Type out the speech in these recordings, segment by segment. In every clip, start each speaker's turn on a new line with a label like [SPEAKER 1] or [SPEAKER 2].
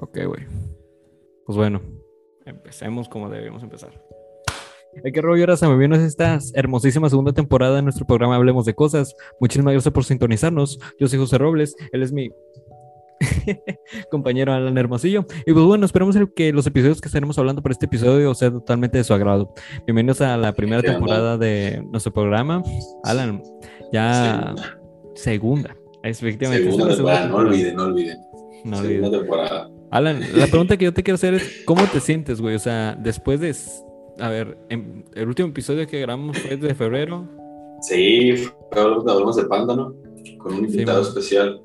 [SPEAKER 1] Ok, güey. Pues bueno, empecemos como debemos empezar. ¿Qué rollo ahora se me vino esta hermosísima segunda temporada de nuestro programa Hablemos de Cosas? Muchísimas gracias por sintonizarnos. Yo soy José Robles, él es mi compañero Alan Hermosillo. Y pues bueno, esperamos que los episodios que estaremos hablando por este episodio sean totalmente de su agrado. Bienvenidos a la primera temporada de nuestro programa. Alan, ya segunda. Efectivamente.
[SPEAKER 2] Segunda no olviden, no olviden. No segunda temporada.
[SPEAKER 1] Alan, la pregunta que yo te quiero hacer es, ¿cómo te sientes, güey? O sea, después de... A ver, el último episodio que grabamos fue de febrero.
[SPEAKER 2] Sí, hablamos de Panda, ¿no? Con un invitado especial.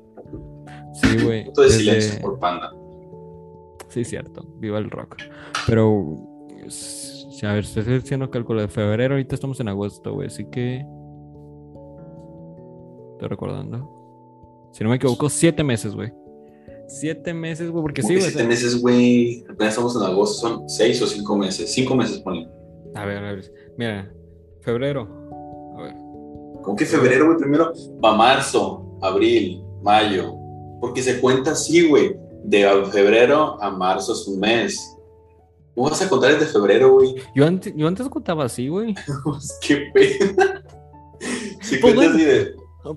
[SPEAKER 1] Sí, güey.
[SPEAKER 2] de silencio por Panda.
[SPEAKER 1] Sí, cierto. Viva el rock. Pero, a ver, estoy haciendo cálculo de febrero, ahorita estamos en agosto, güey, así que... Estoy recordando. Si no me equivoco, siete meses, güey. Siete meses, güey, porque sí, güey.
[SPEAKER 2] Siete meses, güey. Apenas estamos en agosto, son seis o cinco meses. Cinco meses, ponle.
[SPEAKER 1] A ver, a ver. Mira, febrero. A ver.
[SPEAKER 2] ¿Cómo que febrero, güey? Primero va marzo, abril, mayo. Porque se cuenta así, güey. De febrero a marzo es un mes. ¿Cómo vas a contar desde febrero, güey?
[SPEAKER 1] Yo antes, yo antes contaba así, güey.
[SPEAKER 2] Qué pena. Si pues
[SPEAKER 1] bueno,
[SPEAKER 2] así de.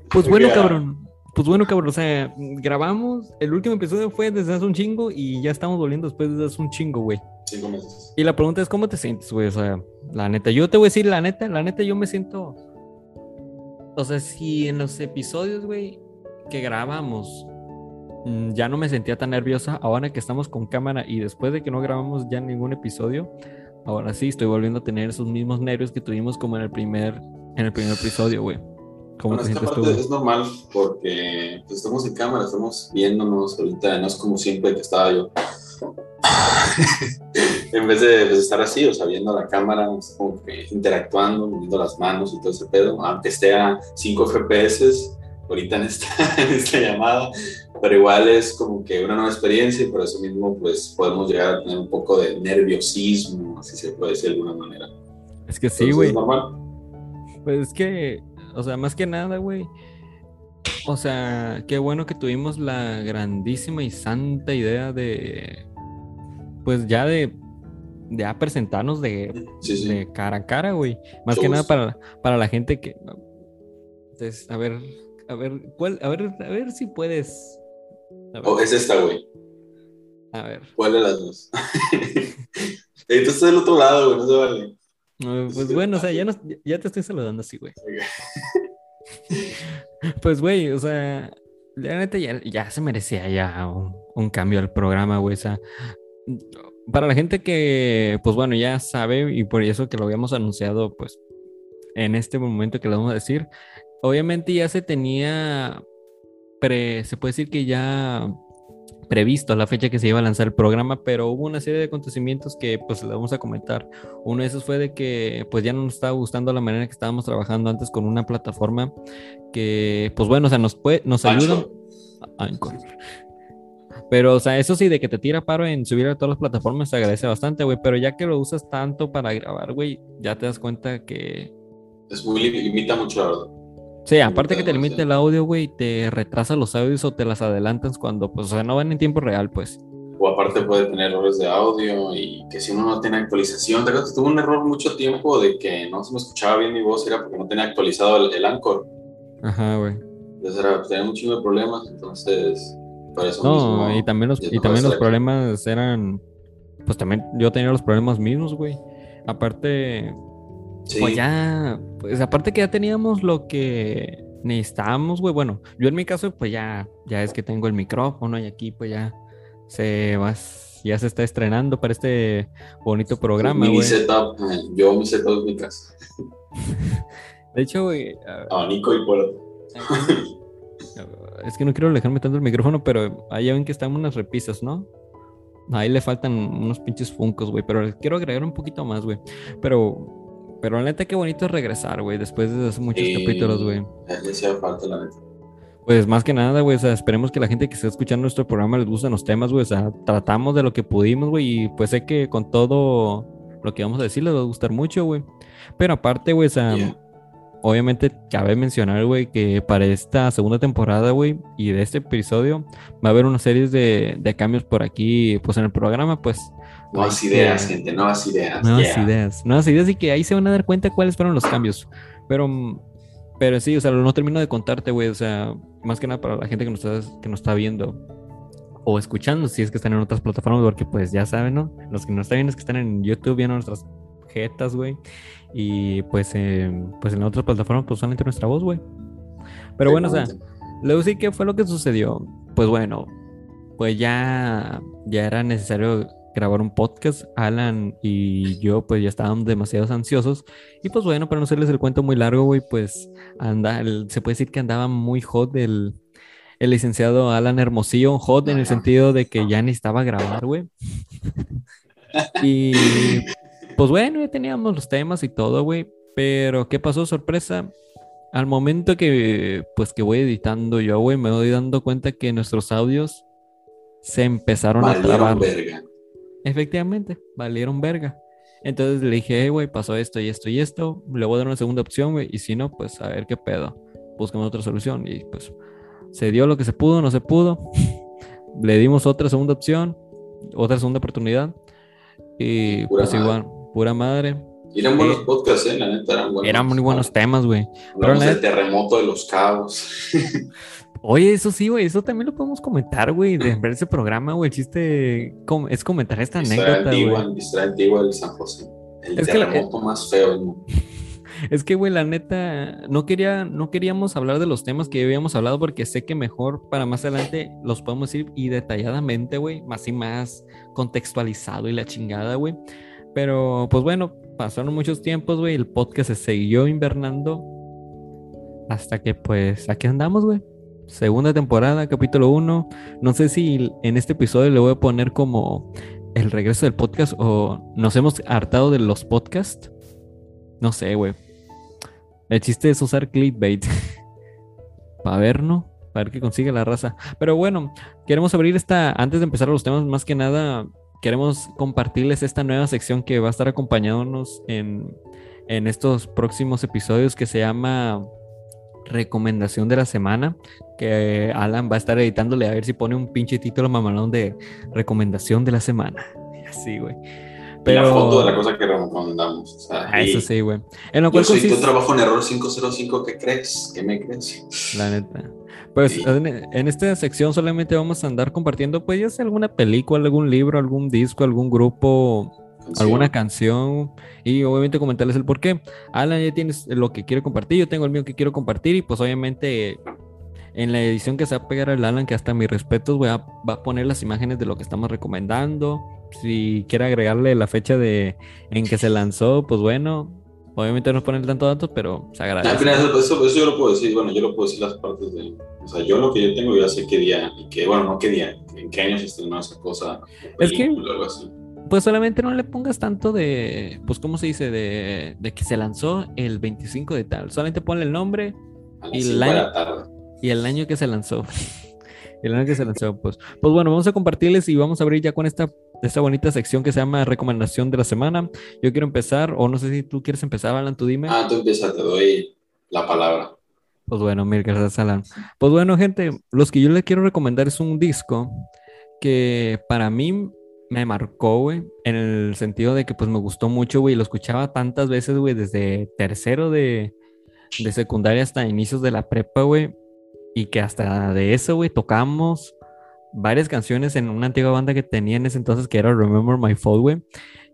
[SPEAKER 1] Pues bueno, cabrón. Pues bueno, cabrón, o sea, grabamos, el último episodio fue desde hace un chingo y ya estamos volviendo después desde hace un chingo, güey.
[SPEAKER 2] Cinco meses.
[SPEAKER 1] Y la pregunta es, ¿cómo te sientes, güey? O sea, la neta, yo te voy a decir la neta, la neta, yo me siento... O sea, si en los episodios, güey, que grabamos, mm, ya no me sentía tan nerviosa, ahora que estamos con cámara y después de que no grabamos ya ningún episodio, ahora sí estoy volviendo a tener esos mismos nervios que tuvimos como en el primer, en el primer episodio, güey.
[SPEAKER 2] ¿Cómo bueno, esta parte es normal porque pues, estamos en cámara, estamos viéndonos ahorita, no es como siempre que estaba yo. en vez de pues, estar así, o sea, viendo la cámara, como que interactuando, moviendo las manos y todo ese pedo, aunque esté a 5 FPS ahorita en esta, en esta llamada, pero igual es como que una nueva experiencia y por eso mismo pues podemos llegar a tener un poco de nerviosismo, así se puede decir de alguna manera.
[SPEAKER 1] Es que sí, güey. Pues es que o sea, más que nada, güey. O sea, qué bueno que tuvimos la grandísima y santa idea de. Pues ya de. De a presentarnos de, de cara a cara, güey. Más que nada para, para la gente que. Entonces, a ver. A ver, ¿cuál? A ver, a ver si puedes.
[SPEAKER 2] Oh, es esta, güey.
[SPEAKER 1] A ver.
[SPEAKER 2] ¿Cuál de las dos? Entonces del otro lado, güey, no se vale.
[SPEAKER 1] Pues bueno, o sea, ya, ya te estoy saludando así, güey. pues, güey, o sea, la neta ya, se merecía ya un, cambio al programa, güey. O sea, para la gente que, pues bueno, ya sabe y por eso que lo habíamos anunciado, pues, en este momento que lo vamos a decir, obviamente ya se tenía, pre, se puede decir que ya previsto la fecha que se iba a lanzar el programa, pero hubo una serie de acontecimientos que pues le vamos a comentar. Uno de esos fue de que pues ya no nos estaba gustando la manera que estábamos trabajando antes con una plataforma que pues bueno, o sea, nos puede, nos ayuda. Pero, o sea, eso sí, de que te tira paro en subir a todas las plataformas, se agradece bastante, güey. Pero ya que lo usas tanto para grabar, güey, ya te das cuenta que.
[SPEAKER 2] Es muy limita mucho, la verdad.
[SPEAKER 1] Sí, aparte que te limite el audio, güey, te retrasa los audios o te las adelantas cuando, pues, o sea, no van en tiempo real, pues.
[SPEAKER 2] O aparte puede tener errores de audio y que si uno no tiene actualización, ¿te acuerdas? Tuve un error mucho tiempo de que no se me escuchaba bien mi voz, era porque no tenía actualizado el, el Anchor.
[SPEAKER 1] Ajá, güey.
[SPEAKER 2] Entonces era, pues, tenía un chingo de problemas, entonces, eso
[SPEAKER 1] No,
[SPEAKER 2] mismo,
[SPEAKER 1] y también los, y también los problemas eran, pues también yo tenía los problemas mismos, güey. Aparte, pues ya, pues aparte que ya teníamos lo que necesitábamos, güey. Bueno, yo en mi caso, pues ya, ya es que tengo el micrófono y aquí pues ya se va, ya se está estrenando para este bonito programa,
[SPEAKER 2] güey. Mi setup, yo mi setup en mi casa.
[SPEAKER 1] De hecho, güey.
[SPEAKER 2] Ah, Nico y Puerto.
[SPEAKER 1] Es que no quiero alejarme tanto el micrófono, pero ahí ya ven que están unas repisas, ¿no? Ahí le faltan unos pinches funcos, güey. Pero quiero agregar un poquito más, güey. Pero pero la neta, qué bonito es regresar, güey, después de hace muchos capítulos, güey.
[SPEAKER 2] falta, la neta.
[SPEAKER 1] Pues más que nada, güey, o sea, esperemos que la gente que esté escuchando nuestro programa les gusten los temas, güey, o sea, tratamos de lo que pudimos, güey, y pues sé que con todo lo que vamos a decir les va a gustar mucho, güey. Pero aparte, güey, o sea, obviamente cabe mencionar, güey, que para esta segunda temporada, güey, y de este episodio, va a haber una serie de, de cambios por aquí, pues en el programa, pues.
[SPEAKER 2] Nuevas ideas, gente, nuevas ideas.
[SPEAKER 1] Nuevas ideas, nuevas ideas y que ahí se van a dar cuenta cuáles fueron los cambios. Pero, pero sí, o sea, no termino de contarte, güey, o sea, más que nada para la gente que nos está, que nos está viendo o escuchando, si es que están en otras plataformas, porque pues ya saben, ¿no? Los que nos están viendo es que están en YouTube viendo nuestras jetas, güey. Y pues, eh, pues en otras plataformas, pues solamente nuestra voz, güey. Pero bueno, o sea, luego sí, ¿qué fue lo que sucedió? Pues bueno, pues ya, ya era necesario grabar un podcast. Alan y yo, pues ya estábamos demasiado ansiosos. Y pues bueno, para no hacerles el cuento muy largo, güey, pues anda, se puede decir que andaba muy hot el, el licenciado Alan Hermosillo, hot en el sentido de que ya necesitaba grabar, güey. y pues bueno, ya teníamos los temas y todo, güey. Pero, ¿qué pasó? Sorpresa. Al momento que, pues, que voy editando yo, güey, me doy dando cuenta que nuestros audios se empezaron a trabar. Verga. Efectivamente, valieron verga. Entonces le dije, güey, pasó esto y esto y esto. Le voy a dar una segunda opción, güey. Y si no, pues a ver qué pedo. Buscamos otra solución. Y pues se dio lo que se pudo, no se pudo. le dimos otra segunda opción, otra segunda oportunidad. Y pues igual, pura madre.
[SPEAKER 2] eran buenos podcasts, ¿eh? La neta, eran buenos.
[SPEAKER 1] Eran muy buenos temas, güey.
[SPEAKER 2] Hablamos del terremoto de los cabos.
[SPEAKER 1] Oye, eso sí, güey, eso también lo podemos comentar, güey, de ver ese programa, güey. El chiste es comentar esta anécdota,
[SPEAKER 2] güey. Historia antigua del San José. El terremoto más feo,
[SPEAKER 1] Es que, güey, la neta, no, quería, no queríamos hablar de los temas que habíamos hablado porque sé que mejor para más adelante los podemos ir y detalladamente, güey, más y más contextualizado y la chingada, güey. Pero pues bueno, pasaron muchos tiempos, güey. El podcast se siguió invernando. Hasta que pues aquí andamos, güey. Segunda temporada, capítulo 1. No sé si en este episodio le voy a poner como el regreso del podcast o nos hemos hartado de los podcasts. No sé, güey. El chiste es usar clickbait. Para ver, ¿no? Para ver qué consigue la raza. Pero bueno, queremos abrir esta, antes de empezar los temas, más que nada, queremos compartirles esta nueva sección que va a estar acompañándonos en, en estos próximos episodios que se llama Recomendación de la Semana. Que Alan va a estar editándole a ver si pone un pinche título mamalón de Recomendación de la Semana. Así, güey.
[SPEAKER 2] Pero... la foto de la cosa que recomendamos. O sea,
[SPEAKER 1] ah, eso sí, güey.
[SPEAKER 2] En lo cual yo tu trabajo en error 505, ¿qué crees? ¿Qué me crees?
[SPEAKER 1] La neta. Pues en, esta sección solamente vamos a andar compartiendo, pues ya sea alguna película, algún libro, algún disco, algún grupo, alguna canción y obviamente comentarles el por qué. Alan ya tienes lo que quiere compartir, yo tengo el mío que quiero compartir y pues obviamente en la edición que se va a pegar el Alan, que hasta mis respetos, voy a, va a poner las imágenes de lo que estamos recomendando. Si quiere agregarle la fecha de en que se lanzó, pues bueno, Obviamente no ponen tanto datos, pero se agradece.
[SPEAKER 2] eso, eso, yo lo puedo decir, bueno, yo lo puedo decir las partes de... O sea, yo lo que yo tengo ya sé qué día, y que, bueno, no qué día, en qué año se estrenó esa cosa,
[SPEAKER 1] es que, algo así. Pues solamente no le pongas tanto de, pues, ¿cómo se dice? De, de que se lanzó el 25 de tal. Solamente ponle el nombre y el, año, y el año que se lanzó. el año que se lanzó, pues. Pues bueno, vamos a compartirles y vamos a abrir ya con esta esta bonita sección que se llama recomendación de la semana. Yo quiero empezar, o no sé si tú quieres empezar, Alan, tú dime.
[SPEAKER 2] Ah, tú empieza, te doy la palabra.
[SPEAKER 1] Pues bueno, mil gracias, Alan. Pues bueno, gente, los que yo les quiero recomendar es un disco que para mí me marcó, güey, en el sentido de que pues me gustó mucho, güey, lo escuchaba tantas veces, güey, desde tercero de, de secundaria hasta inicios de la prepa, güey, y que hasta de eso, güey, tocamos varias canciones en una antigua banda que tenía en ese entonces que era Remember My Fall, güey.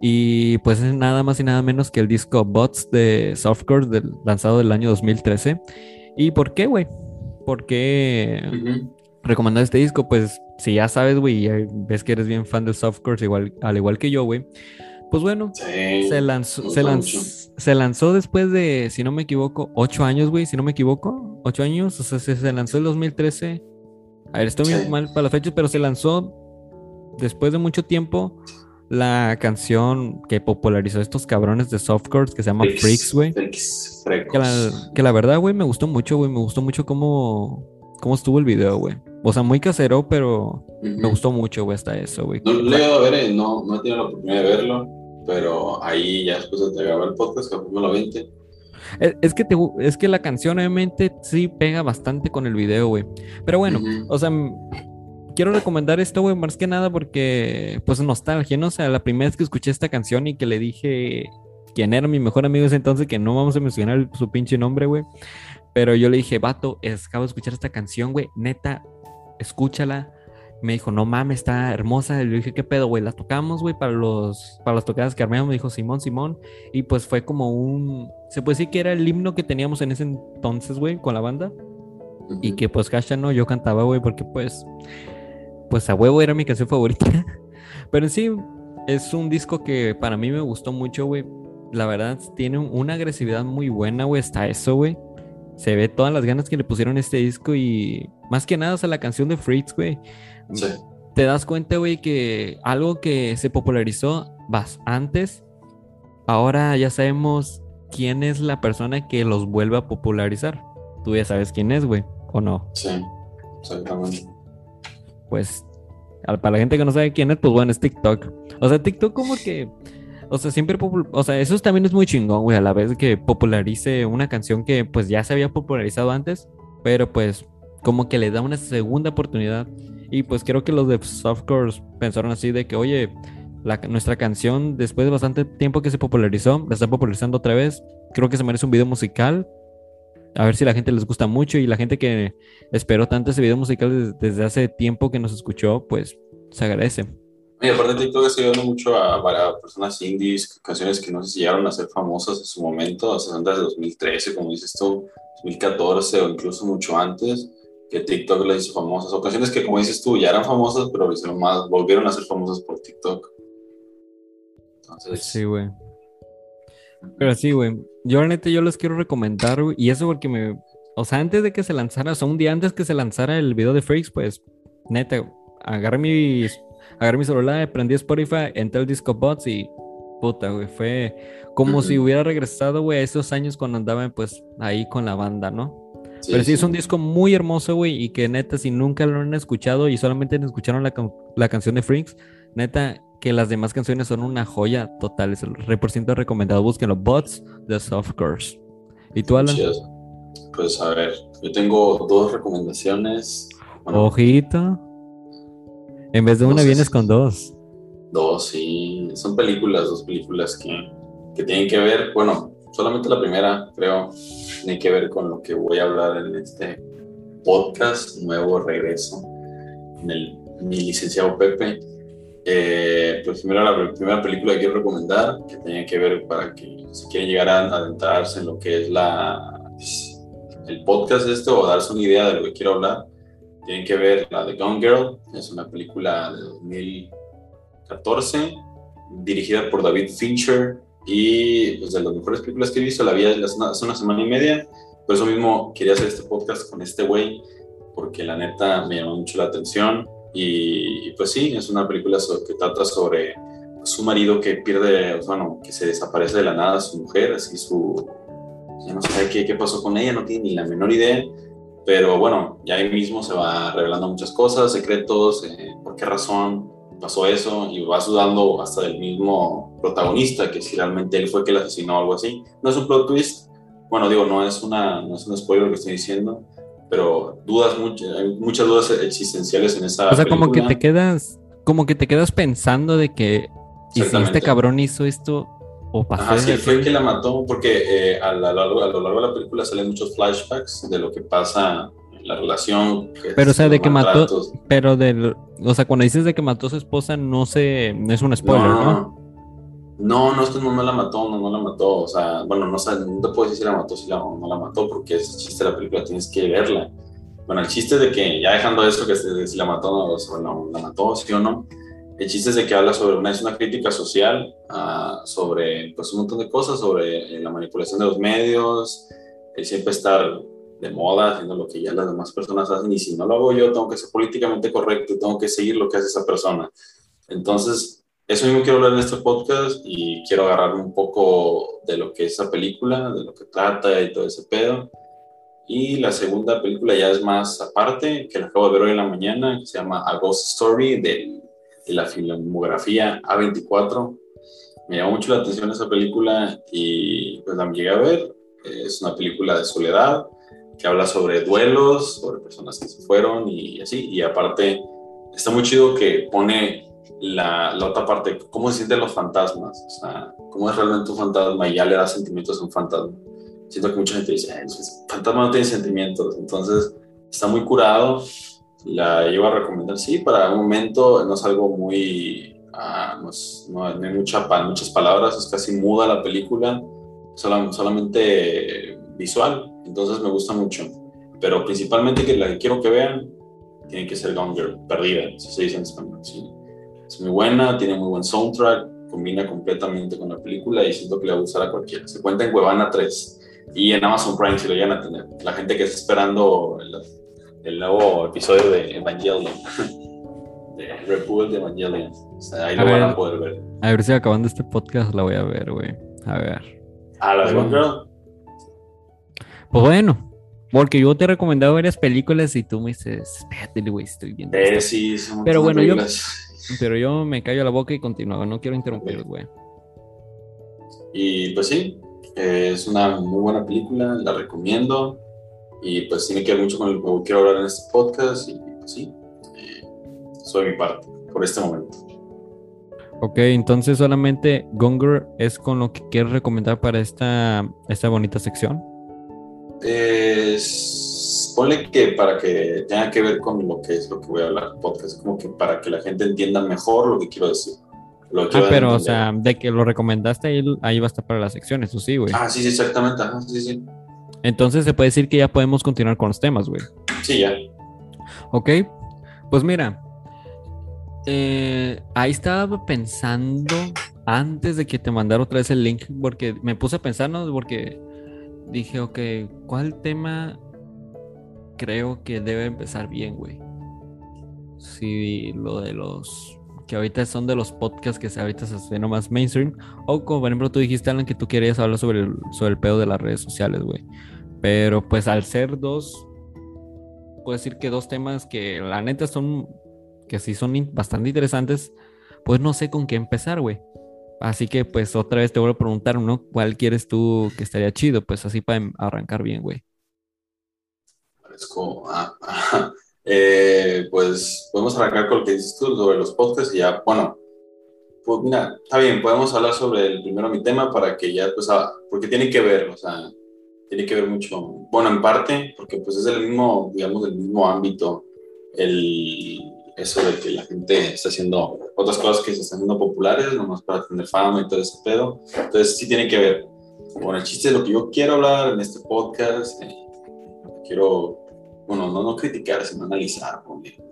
[SPEAKER 1] Y pues es nada más y nada menos que el disco Bots de Softcore del, lanzado del año 2013. ¿Y por qué, güey? ¿Por qué recomendar este disco? Pues si ya sabes, güey, ves que eres bien fan de Softcore, igual, al igual que yo, güey. Pues bueno, se, lanzó, se, lanzó, se lanzó después de, si no me equivoco, ocho años, güey, si no me equivoco, ocho años, o sea, se, se lanzó en 2013 a ver, estoy muy mal para la fecha, pero se lanzó después de mucho tiempo la canción que popularizó estos cabrones de softcore que se llama Freaks, güey. Que, la, verdad, güey, me gustó mucho, güey. Me gustó mucho cómo, cómo estuvo el video, güey. O sea, muy casero, pero me gustó mucho, güey, hasta eso, güey.
[SPEAKER 2] No lo he a ver, eh, no, no he tenido la oportunidad de verlo, pero ahí ya después de te el podcast, capítulo 20.
[SPEAKER 1] Es, es que te, es que la canción obviamente sí pega bastante con el video, güey. Pero bueno, o sea, quiero recomendar esto, güey, más que nada porque, pues, nostalgia, ¿no? O sea, la primera vez que escuché esta canción y que le dije quién era mi mejor amigo ese entonces, que no vamos a mencionar su pinche nombre, güey. Pero yo le dije, vato, es- acabo de escuchar esta canción, güey, neta, escúchala. Me dijo, no mames, está hermosa. Y le dije, ¿qué pedo, güey? La tocamos, güey, para los, para las tocadas que armamos. Me dijo, Simón, Simón. Y pues fue como un, se puede decir que era el himno que teníamos en ese entonces, güey, con la banda. Y que pues, hashtag no, yo cantaba, güey, porque pues, pues a huevo era mi canción favorita. Pero en sí, es un disco que para mí me gustó mucho, güey. La verdad, tiene un- una agresividad muy buena, güey, hasta eso, güey. Se ve todas las ganas que le pusieron a este disco y más que nada, o sea, la canción de Freaks, güey.
[SPEAKER 2] Sí.
[SPEAKER 1] Te das cuenta, güey, que algo que se popularizó antes, ahora ya sabemos quién es la persona que los vuelve a popularizar. Tú ya sabes quién es, güey, o no.
[SPEAKER 2] Sí, exactamente.
[SPEAKER 1] pues para la gente que no sabe quién es, pues bueno, es TikTok. O sea, TikTok como que, o sea, siempre, o sea, eso también es muy chingón, güey, a la vez que popularice una canción que pues ya se había popularizado antes, pero pues como que le da una segunda oportunidad. Y pues creo que los de Softcore pensaron así de que, oye, nuestra canción después de bastante tiempo que se popularizó, la están popularizando otra vez. Creo que se merece un video musical. A ver si la gente les gusta mucho y la gente que esperó tanto ese video musical des- desde, hace tiempo que nos escuchó, pues se agradece.
[SPEAKER 2] Y aparte TikTok está ayudando mucho a, a personas indies, canciones que no sé si llegaron a ser famosas en su momento, o sea, antes de 2013, como dices tú, 2014 o incluso mucho antes, que TikTok las hizo famosas, o canciones que como dices tú ya eran famosas, pero hicieron más, volvieron a ser famosas por TikTok.
[SPEAKER 1] Sí, güey. Pero sí, güey. Yo la neta, yo les quiero recomendar, güey. Y eso porque me... O sea, antes de que se lanzara, o sea, un día antes que se lanzara el video de Freaks, pues, neta, agarré mi, agarré mi celular, prendí Spotify, entré al Disco Bots y... Puta, güey, fue como si hubiera regresado, güey, a esos años cuando andaba, pues, ahí con la banda, ¿no?
[SPEAKER 2] sí,
[SPEAKER 1] Pero sí,
[SPEAKER 2] sí.
[SPEAKER 1] es un disco muy hermoso, güey, y que neta, si nunca lo han escuchado y solamente escucharon la, can- la canción de Freaks, neta, que las demás canciones son una joya total. Es el 100% recomendado. Búsquenlo, Bots de Softcourse. ¿Y tú, Alan?
[SPEAKER 2] Pues a ver, yo tengo dos recomendaciones. Bueno,
[SPEAKER 1] Ojito. En vez de
[SPEAKER 2] No
[SPEAKER 1] una,
[SPEAKER 2] sé
[SPEAKER 1] vienes
[SPEAKER 2] si-
[SPEAKER 1] con dos.
[SPEAKER 2] Dos, sí. Son películas, dos películas que, que tienen que ver, bueno, solamente la primera, creo, tiene que ver con lo que voy a hablar en este podcast, nuevo regreso, en el, mi licenciado Pepe. Eh, pues primero la primera película que quiero recomendar, que tiene que ver para que si quieren llegar a adentrarse en lo que es la, el podcast este o darse una idea de lo que quiero hablar, tienen que ver la de Gone Girl, es una película de 2014, dirigida por David Fincher y pues de las mejores películas que he visto, la vi hace una, semana y media, por eso mismo quería hacer este podcast con este güey, porque la neta me llamó mucho la atención. Y, y, pues sí, es una película so- que trata sobre pues, su marido que pierde, bueno, que se desaparece de la nada su mujer, así su... Ya no sabe qué, qué pasó con ella, no tiene ni la menor idea, pero bueno, ya ahí mismo se va revelando muchas cosas, secretos, eh, por qué razón pasó eso, y vas dudando hasta del mismo protagonista, que si realmente él fue que la asesinó o algo así. No es un plot twist, bueno, digo, no es, una, no es un spoiler lo que estoy diciendo, pero dudas mucho, hay muchas dudas existenciales en esa
[SPEAKER 1] O sea, como que
[SPEAKER 2] película.
[SPEAKER 1] te quedas, como que te quedas pensando de que, ¿y si este cabrón hizo esto o pasó
[SPEAKER 2] Ajá, sí, él fue el que la mató, porque eh, a, la- a lo largo, a lo largo de la película salen muchos flashbacks de lo que pasa en la relación.
[SPEAKER 1] Pero, o
[SPEAKER 2] es
[SPEAKER 1] sea, de que mató-. Pero del, o sea, cuando dices de que mató a su esposa, no sé, no es un spoiler, ¿no?
[SPEAKER 2] no, no, no, es que no, no la mató, no, no la mató. O sea, bueno, no, sé, no te puedo decir si la mató si la, o no la mató, porque ese chiste de la película tienes que verla. Bueno, el chiste de que, ya dejando eso, que si la mató o no, la mató, sí o no, el chiste es de que habla sobre una, es una crítica social, ah, sobre pues un montón de cosas, sobre eh, la manipulación de los medios, el siempre estar de moda, haciendo lo que ya las demás personas hacen, y si no lo hago yo, tengo que ser políticamente correcto, tengo que seguir lo que hace esa persona. Entonces, eso mismo quiero hablar en este podcast y quiero agarrarme un poco de lo que es esa película, de lo que trata y todo ese pedo. Y la segunda película ya es más aparte, que la acabo de ver hoy en la mañana, que se llama A Ghost Story del- la filmografía A24. Me llamó mucho la atención esa película y pues la llegué a ver. Es una película de soledad que habla sobre duelos, sobre personas que se fueron y así. Y aparte, está muy chido que pone la, la, otra parte, cómo se sienten los fantasmas, o sea, cómo es realmente un fantasma y ya le da sentimientos a un fantasma. Siento que mucha gente dice, el fantasma no tiene sentimientos, entonces está muy curado, la llevo a recomendar, sí, para un momento no es algo muy, ah, no, no, hay mucha, muchas palabras, es casi muda la película, solamente visual, entonces me gusta mucho, pero principalmente que la que quiero que vean tiene que ser Gone Girl, perdida, si se dice en español, sí. Es muy buena, tiene muy buen soundtrack, combina completamente con la película y siento que le va a gustar a cualquiera. Se cuenta en Cuevana 3 y en Amazon Prime si lo llegan a tener. La gente que está esperando el, el nuevo episodio de Evangelion, de Republic de Evangelion. O sea, ahí lo van a poder ver.
[SPEAKER 1] A ver si acabando este podcast la voy a ver, güey. A ver.
[SPEAKER 2] ¿A la de Girl?
[SPEAKER 1] Pues bueno, porque yo te he recomendado varias películas y tú me dices, espérate, güey, estoy viendo.
[SPEAKER 2] Eh, sí, son
[SPEAKER 1] Pero bueno, yo, pero yo me callo la boca y continúo, no quiero interrumpir, güey.
[SPEAKER 2] Y pues sí, es una muy buena película, la recomiendo. Y pues tiene que ver mucho con lo que quiero hablar en este podcast. Y pues sí, eh, soy mi parte por este momento.
[SPEAKER 1] Ok, entonces solamente Gonger es con lo que quieres recomendar para esta, esta bonita sección.
[SPEAKER 2] Es, ponle que para que tenga que ver con lo que es lo que voy a hablar podcast, como que para que la gente entienda mejor lo que quiero decir.
[SPEAKER 1] ah, pero, o sea, de que lo recomendaste, ahí, ahí va a estar para la sección, eso sí, güey.
[SPEAKER 2] Ah, sí, sí, exactamente, Ajá, sí, sí.
[SPEAKER 1] Entonces se puede decir que ya podemos continuar con los temas, güey.
[SPEAKER 2] Sí, ya.
[SPEAKER 1] Ok, pues mira, eh, ahí estaba pensando antes de que te mandara otra vez el link, porque me puse a pensar, ¿no? Porque dije, ok, ¿cuál tema creo que debe empezar bien, güey? Si lo de los que ahorita son de los podcasts que ahorita se hacen más mainstream, o como por ejemplo tú dijiste, Alan, que tú querías hablar sobre el, sobre el pedo de las redes sociales, güey. Pero pues al ser dos, puedo decir que dos temas que la neta son, que sí son bastante interesantes, pues no sé con qué empezar, güey. Así que pues otra vez te vuelvo a preguntar, ¿no? ¿Cuál quieres tú que estaría chido? Pues así para em, arrancar bien, güey.
[SPEAKER 2] Ah, eh, pues podemos arrancar con lo que dices tú sobre los podcasts y ya, bueno, pues mira, está bien, podemos hablar sobre el primero mi tema para que ya, pues, ah, porque tiene que ver, o sea, tiene que ver mucho, bueno, en parte, porque pues es del mismo, digamos, del mismo ámbito, el, eso de que la gente está haciendo otras cosas que se están haciendo populares, nomás para tener fama y todo ese pedo. Entonces sí tiene que ver. Bueno, el chiste es lo que yo quiero hablar en este podcast. Eh, quiero, bueno, no, no criticar, sino analizar.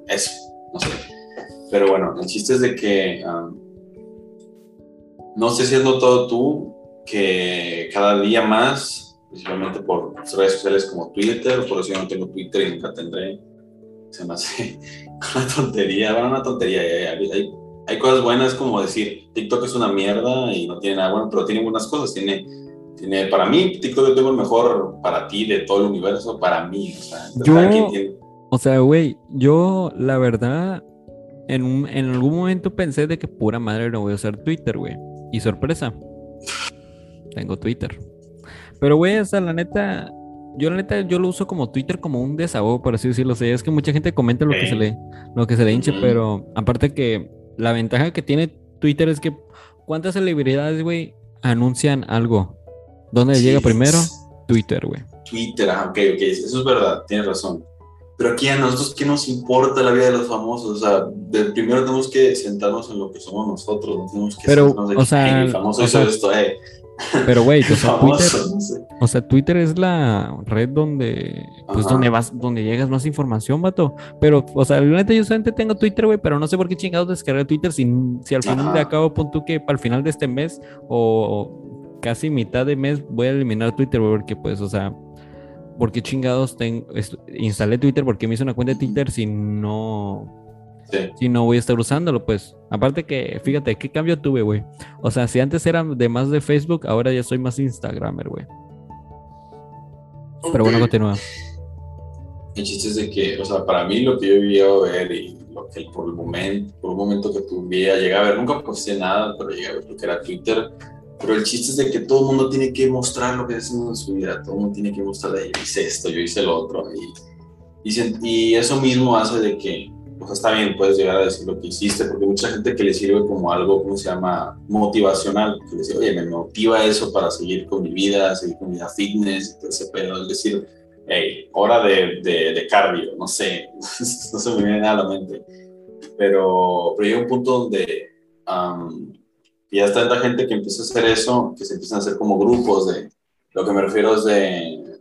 [SPEAKER 2] Eso, no sé. Pero bueno, el chiste es de que no estés siendo todo tú, que cada día más, principalmente por redes sociales como Twitter, por eso yo no tengo Twitter y nunca tendré, se me hace una tontería, bueno, una tontería, hay, hay, cosas buenas como decir, TikTok es una mierda y no tiene nada bueno, pero tiene buenas cosas, tiene, tiene para mí, TikTok yo tengo el mejor para ti de todo el universo, para mí, o sea,
[SPEAKER 1] yo, o sea, güey, yo la verdad, en, en algún momento pensé de que pura madre no voy a usar Twitter, güey, y sorpresa, tengo Twitter. Pero, güey, o sea, la neta, yo la neta, yo lo uso como Twitter como un desahogo, por así decirlo. O sea, es que mucha gente comenta lo que se le, lo que se le hinche, pero aparte que la ventaja que tiene Twitter es que cuántas celebridades, güey, anuncian algo. ¿Dónde llega primero? Twitter, güey.
[SPEAKER 2] Twitter, ah, ok, ok, eso es verdad, tienes razón. Pero aquí a nosotros, ¿qué nos importa la vida de los famosos? O sea, de, primero tenemos que sentarnos en lo que somos nosotros, no tenemos que
[SPEAKER 1] Pero, o sea,
[SPEAKER 2] el famoso hizo esto, eh
[SPEAKER 1] pero, güey, o, sea, Twitter, o sea, Twitter es la red donde, pues, donde vas, donde llegas más información, vato. Pero, o sea, realmente yo solamente tengo Twitter, güey, pero no sé por qué chingados descargar Twitter si, si al final de acabo, pon tú que para el final de este mes o casi mitad de mes voy a eliminar Twitter, porque, pues, o sea, ¿por qué chingados tengo, instalé Twitter? porque me hice una cuenta de Twitter si no si no voy a estar usándolo, pues. Aparte que, fíjate, ¿qué cambio tuve, güey? O sea, si antes era de más de Facebook, ahora ya soy más Instagramer, güey. Pero bueno, continúa.
[SPEAKER 2] El chiste es de que, o sea, para mí lo que yo iba a ver y lo que por el momento, por un momento que tuviera, llegué a ver, nunca posté nada, pero llegué a ver lo que era Twitter, pero el chiste es de que todo el mundo tiene que mostrar lo que es en su vida, todo el mundo tiene que mostrar, yo hice esto, yo hice lo otro, y, y, y eso mismo hace de que, pues está bien, puedes llegar a decir lo que hiciste, porque mucha gente que le sirve como algo, ¿cómo se llama? Motivacional, que le dice, oye, me motiva eso para seguir con mi vida, seguir con mi vida fitness, ese pedo, es decir, hey, hora de, de, de cardio, no sé, no se me viene nada a la mente, pero, pero llega un punto donde... Um, y ya está tanta gente que empieza a hacer eso, que se empiezan a hacer como grupos de, lo que me refiero es de,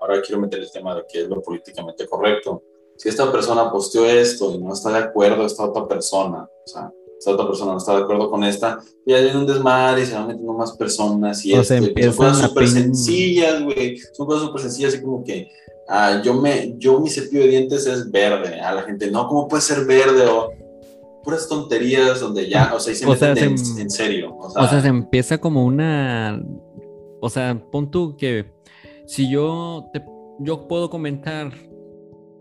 [SPEAKER 2] ahora quiero meter el tema de qué es lo políticamente correcto. Si esta persona posteó esto y no está de acuerdo esta otra persona, o sea, esta otra persona no está de acuerdo con esta, y hay un desmadre y se van metiendo más personas y
[SPEAKER 1] O
[SPEAKER 2] esto, y son cosas súper sencillas, güey, son cosas súper sencillas, así como que, ah, yo, me, yo mi cepillo de dientes es verde, a la gente, no, ¿cómo puede ser verde? O puras tonterías donde ya, o sea, y se
[SPEAKER 1] O sea,
[SPEAKER 2] meten
[SPEAKER 1] se-
[SPEAKER 2] en, serio, o sea,
[SPEAKER 1] O sea, se empieza como una. O sea, pon tú que si yo te, yo puedo comentar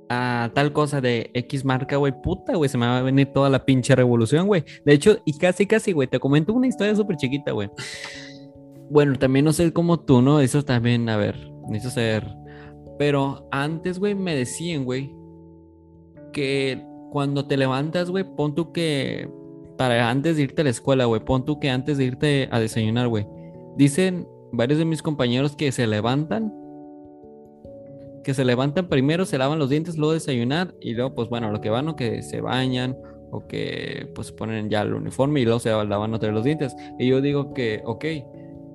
[SPEAKER 1] a tal cosa de X marca, güey, puta, güey, se me va a venir toda la pinche revolución, güey. De hecho, y casi, casi, güey, te comento una historia súper chiquita, güey. Bueno, también no sé como tú, ¿no? Eso también, a ver, necesito saber. Pero antes, güey, me decían, güey, que cuando te levantas, güey, pon tú que para antes de irte a la escuela, güey, pon tú que antes de irte a desayunar, güey. Dicen varios de mis compañeros que se levantan, que se levantan primero, se lavan los dientes, luego desayunar y luego, pues bueno, lo que van o que se bañan o que pues ponen ya el uniforme y luego se lavan otra vez los dientes. Y yo digo que, ok,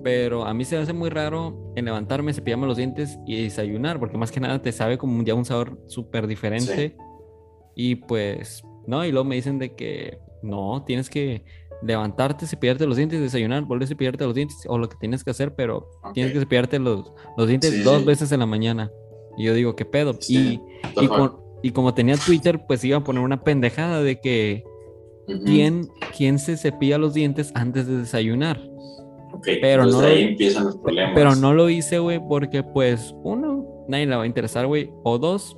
[SPEAKER 1] pero a mí se me hace muy raro en levantarme, cepillarme los dientes y desayunar, porque más que nada te sabe como ya un sabor súper diferente. Y pues, no, y luego me dicen de que no, tienes que levantarte, cepillarte los dientes, desayunar, volver a cepillarte los dientes, o lo que tienes que hacer, pero tienes que cepillarte los, los dientes
[SPEAKER 2] Sí,
[SPEAKER 1] dos
[SPEAKER 2] sí.
[SPEAKER 1] veces en la mañana. Y yo digo, ¿qué pedo?
[SPEAKER 2] Sí,
[SPEAKER 1] Y, y, con- y como tenía Twitter, pues iba a poner una pendejada de que quién, quién se cepilla los dientes antes de desayunar.
[SPEAKER 2] Ok,
[SPEAKER 1] pero
[SPEAKER 2] entonces
[SPEAKER 1] no
[SPEAKER 2] ahí
[SPEAKER 1] lo-
[SPEAKER 2] empiezan los problemas.
[SPEAKER 1] Pero no lo hice, güey, porque pues, uno, nadie le va a interesar, güey. O dos,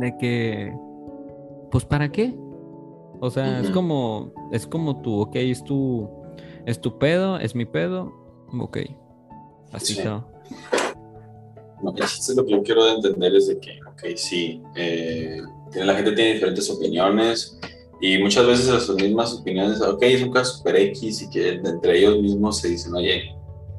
[SPEAKER 1] de que, pues, ¿para qué? O sea, es como, es como tú, ok, es tu, es tu pedo, es mi pedo, ok. Así
[SPEAKER 2] Sí.
[SPEAKER 1] está.
[SPEAKER 2] No, chiste es lo que yo quiero entender es de que, ok, sí, eh, la gente tiene diferentes opiniones y muchas veces sus mismas opiniones, ok, es un caso super X y que entre ellos mismos se dicen, oye,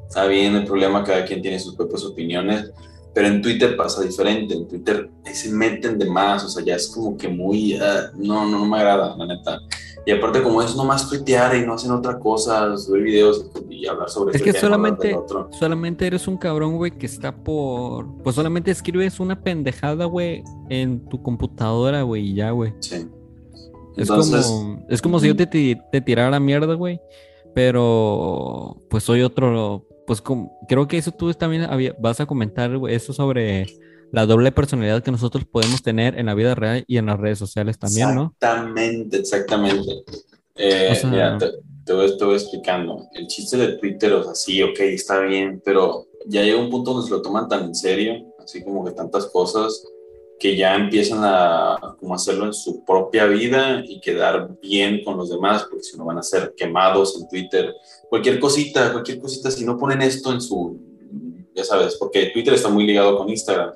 [SPEAKER 2] está bien el problema, cada quien tiene sus propias opiniones, pero en Twitter pasa diferente, en Twitter se meten de más, o sea, ya es como que muy, ah, no, no, no me agrada, la neta. Y aparte como es nomás tuitear y no hacen otra cosa, subir videos y hablar sobre
[SPEAKER 1] Es que solamente,
[SPEAKER 2] otro.
[SPEAKER 1] solamente eres un cabrón, güey, que está por, pues solamente escribes una pendejada, güey, en tu computadora, güey, y ya, güey.
[SPEAKER 2] Sí.
[SPEAKER 1] Es
[SPEAKER 2] Entonces,
[SPEAKER 1] como, es como si yo te, te tirara mierda, güey. Pero, pues soy otro. Pues como, creo que eso tú también había- vas a comentar, eso sobre la doble personalidad que nosotros podemos tener en la vida real y en las redes sociales también, ¿no?
[SPEAKER 2] Exactamente, exactamente. Eh,
[SPEAKER 1] O sea-
[SPEAKER 2] mira, te, te voy, te voy explicando. El chiste de Twitter, o sea, sí, ok, está bien, pero ya llega un punto donde se lo toman tan en serio, así como que tantas cosas, que ya empiezan a hacerlo en su propia vida y quedar bien con los demás, porque si no van a ser quemados en Twitter. Cualquier cosita, cualquier cosita, si no ponen esto en su, ya sabes, porque Twitter está muy ligado con Instagram.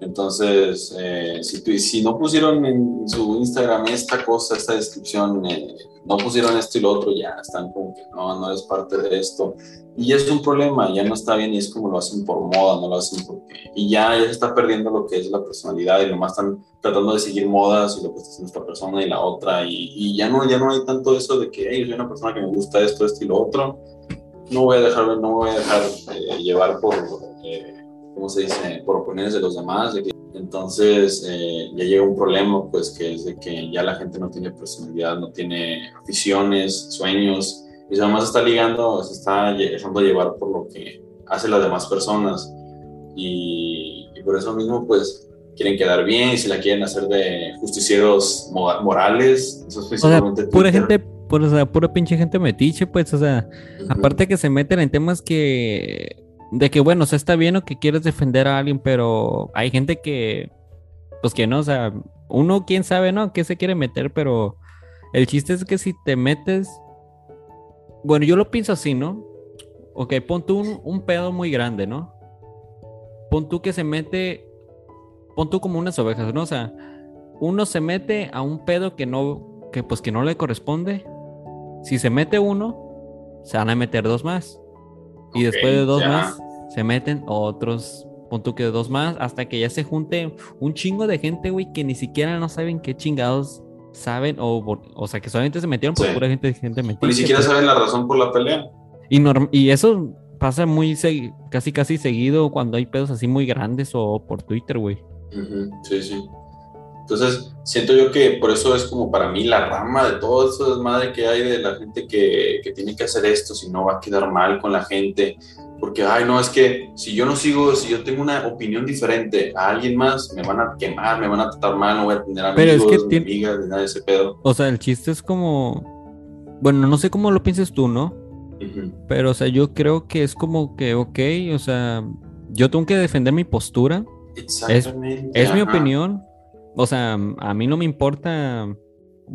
[SPEAKER 2] Entonces, eh, si, si no pusieron en su Instagram esta cosa, esta descripción, eh, no pusieron esto y lo otro, ya están como que no, no eres parte de esto. Y es un problema, ya no está bien y es como lo hacen por moda, no lo hacen porque... Y ya, ya se está perdiendo lo que es la personalidad y nomás están tratando de seguir modas y lo que está haciendo esta persona y la otra. Y, y ya, no, ya no hay tanto eso de que, hey, soy una persona que me gusta esto, esto y lo otro. No voy a dejar, no voy a dejar eh, llevar por... ¿cómo se dice?, por opiniones de los demás. de que- entonces eh, ya llega un problema, pues que es de que ya la gente no tiene personalidad, no tiene aficiones, sueños, y nada más está ligando, se está dejando llevar por lo que hacen las demás personas. Y, y por eso mismo, pues quieren quedar bien y se la quieren hacer de justicieros mo- morales. Eso es
[SPEAKER 1] O sea, pura gente, pura, o sea, pura pinche gente metiche, pues, o sea,
[SPEAKER 2] Ujú.
[SPEAKER 1] aparte que se meten en temas que, de que, bueno, o sea, está bien o que quieres defender a alguien, pero hay gente que, pues que no, o sea, uno, quién sabe, ¿no? ¿Qué se quiere meter? Pero el chiste es que si te metes, bueno, yo lo pienso así, ¿no? Ok, pon tú un, un pedo muy grande, ¿no? Pon tú que se mete, pon tú como unas ovejas, ¿no? O sea, uno se mete a un pedo que no, que pues que no le corresponde. Si se mete uno, se van a meter dos más. Y después de dos
[SPEAKER 2] ya.
[SPEAKER 1] más, se meten otros, pon tú que dos más, hasta que ya se junte un chingo de gente, güey, que ni siquiera no saben qué chingados saben, o, o sea, que solamente se metieron por
[SPEAKER 2] Sí.
[SPEAKER 1] pura gente, gente metida.
[SPEAKER 2] Ni siquiera saben la razón por la pelea.
[SPEAKER 1] Y, norm- y eso pasa muy casi casi seguido cuando hay pedos así muy grandes o por Twitter, güey.
[SPEAKER 2] Sí, sí. Entonces, siento yo que por eso es como para mí la rama de todo eso desmadre que hay de la gente que, que tiene que hacer esto, si no va a quedar mal con la gente. Porque, ay, no, es que si yo no sigo, si yo tengo una opinión diferente a alguien más, me van a quemar, me van a tratar mal, no voy a tener
[SPEAKER 1] Pero es
[SPEAKER 2] amigos,
[SPEAKER 1] que tiene-
[SPEAKER 2] amigas, ni nada de ese pedo.
[SPEAKER 1] O sea, el chiste es como... Bueno, no sé cómo lo pienses tú, ¿no? Pero, o sea, yo creo que es como que, ok, o sea, yo tengo que defender mi postura,
[SPEAKER 2] Exactamente.
[SPEAKER 1] es mi
[SPEAKER 2] ajá.
[SPEAKER 1] opinión. O sea, a mí no me importa,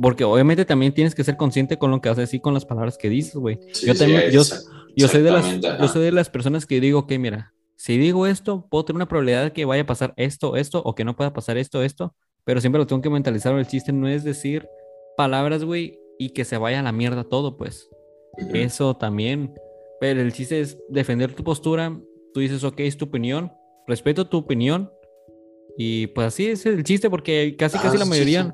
[SPEAKER 1] porque obviamente también tienes que ser consciente con lo que vas a decir, con las palabras que dices, güey.
[SPEAKER 2] Sí,
[SPEAKER 1] yo
[SPEAKER 2] sí,
[SPEAKER 1] yo, yo soy de las, yo soy de las personas que digo, ok, mira, si digo esto, puedo tener una probabilidad de que vaya a pasar esto, esto, o que no pueda pasar esto, esto, pero siempre lo tengo que mentalizar. El chiste no es decir palabras, güey, y que se vaya a la mierda todo, pues. Eso también. Pero el chiste es defender tu postura. Tú dices, ok, es tu opinión. Respeto tu opinión. Y pues así es el chiste, porque casi
[SPEAKER 2] Ah,
[SPEAKER 1] casi la
[SPEAKER 2] sí,
[SPEAKER 1] mayoría,
[SPEAKER 2] sí.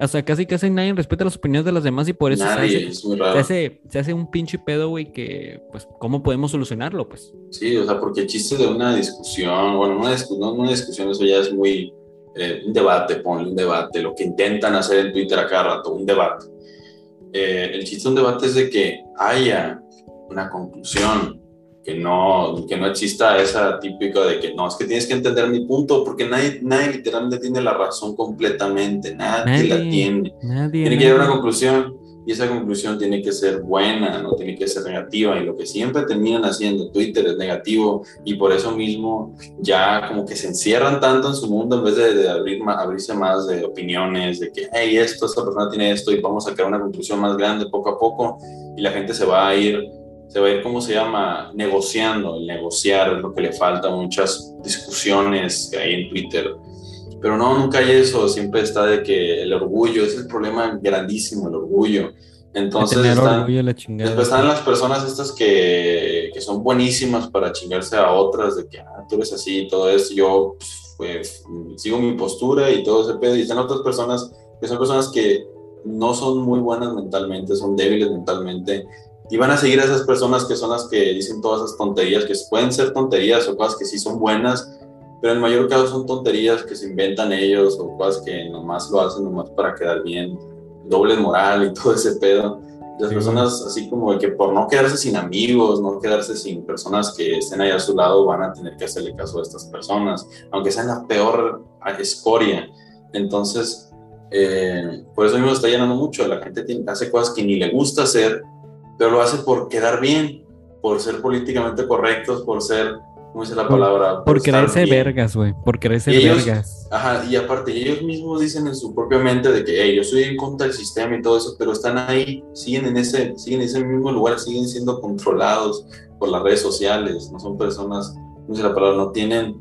[SPEAKER 1] O sea, casi casi nadie respeta las opiniones de las demás y por eso se
[SPEAKER 2] Nadie,
[SPEAKER 1] hace,
[SPEAKER 2] es muy
[SPEAKER 1] se
[SPEAKER 2] raro.
[SPEAKER 1] hace, se hace un pinche pedo, güey, que pues, ¿cómo podemos solucionarlo? Pues.
[SPEAKER 2] Sí, o sea, porque el chiste de una discusión, bueno, una discu- no una discusión, eso ya es muy, eh, un debate, ponle un debate, lo que intentan hacer en Twitter a cada rato, un debate. Eh, el chiste de un debate es de que haya una conclusión, que no, que no exista esa típica de que no, es que tienes que entender mi punto, porque nadie, nadie literalmente tiene la razón completamente, nadie, la
[SPEAKER 1] Nadie,
[SPEAKER 2] tiene.
[SPEAKER 1] Nadie.
[SPEAKER 2] Tiene que llegar a una conclusión y esa conclusión tiene que ser buena, no tiene que ser negativa. Y lo que siempre terminan haciendo Twitter es negativo y por eso mismo ya como que se encierran tanto en su mundo en vez de, de abrir, abrirse más de opiniones, de que, hey, esto, esta persona tiene esto y vamos a sacar una conclusión más grande poco a poco y la gente se va a ir, se va a ir, ¿cómo se llama? Negociando. El negociar es lo que le falta muchas discusiones que hay en Twitter. Pero no, nunca hay eso, siempre está de que el orgullo, es el problema grandísimo, el orgullo. Entonces están,
[SPEAKER 1] orgullo la
[SPEAKER 2] después están las personas estas que, que son buenísimas para chingarse a otras, de que ah, tú eres así y todo eso, yo pues sigo mi postura y todo ese pedo, y están otras personas que son personas que no son muy buenas mentalmente, son débiles mentalmente, y van a seguir a esas personas que son las que dicen todas esas tonterías, que pueden ser tonterías o cosas que sí son buenas, pero en mayor caso son tonterías que se inventan ellos o cosas que nomás lo hacen nomás para quedar bien, doble moral y todo ese pedo. Las
[SPEAKER 1] Sí.
[SPEAKER 2] personas así como de que por no quedarse sin amigos, no quedarse sin personas que estén ahí a su lado, van a tener que hacerle caso a estas personas, aunque sean la peor escoria. Entonces, eh, por eso mismo está llenando mucho. La gente tiene- hace cosas que ni le gusta hacer, pero lo hace por quedar bien, por ser políticamente correctos, por ser, ¿cómo dice la
[SPEAKER 1] Por-
[SPEAKER 2] palabra?
[SPEAKER 1] Por quererse
[SPEAKER 2] bien.
[SPEAKER 1] vergas, güey. Por
[SPEAKER 2] Y ellos-
[SPEAKER 1] vergas.
[SPEAKER 2] Ajá, y aparte ellos mismos dicen en su propia mente de que "Hey, yo soy en contra del sistema y todo eso, pero están ahí, siguen en ese, siguen en ese mismo lugar, siguen siendo controlados por las redes sociales, no son personas, no sé la palabra, no tienen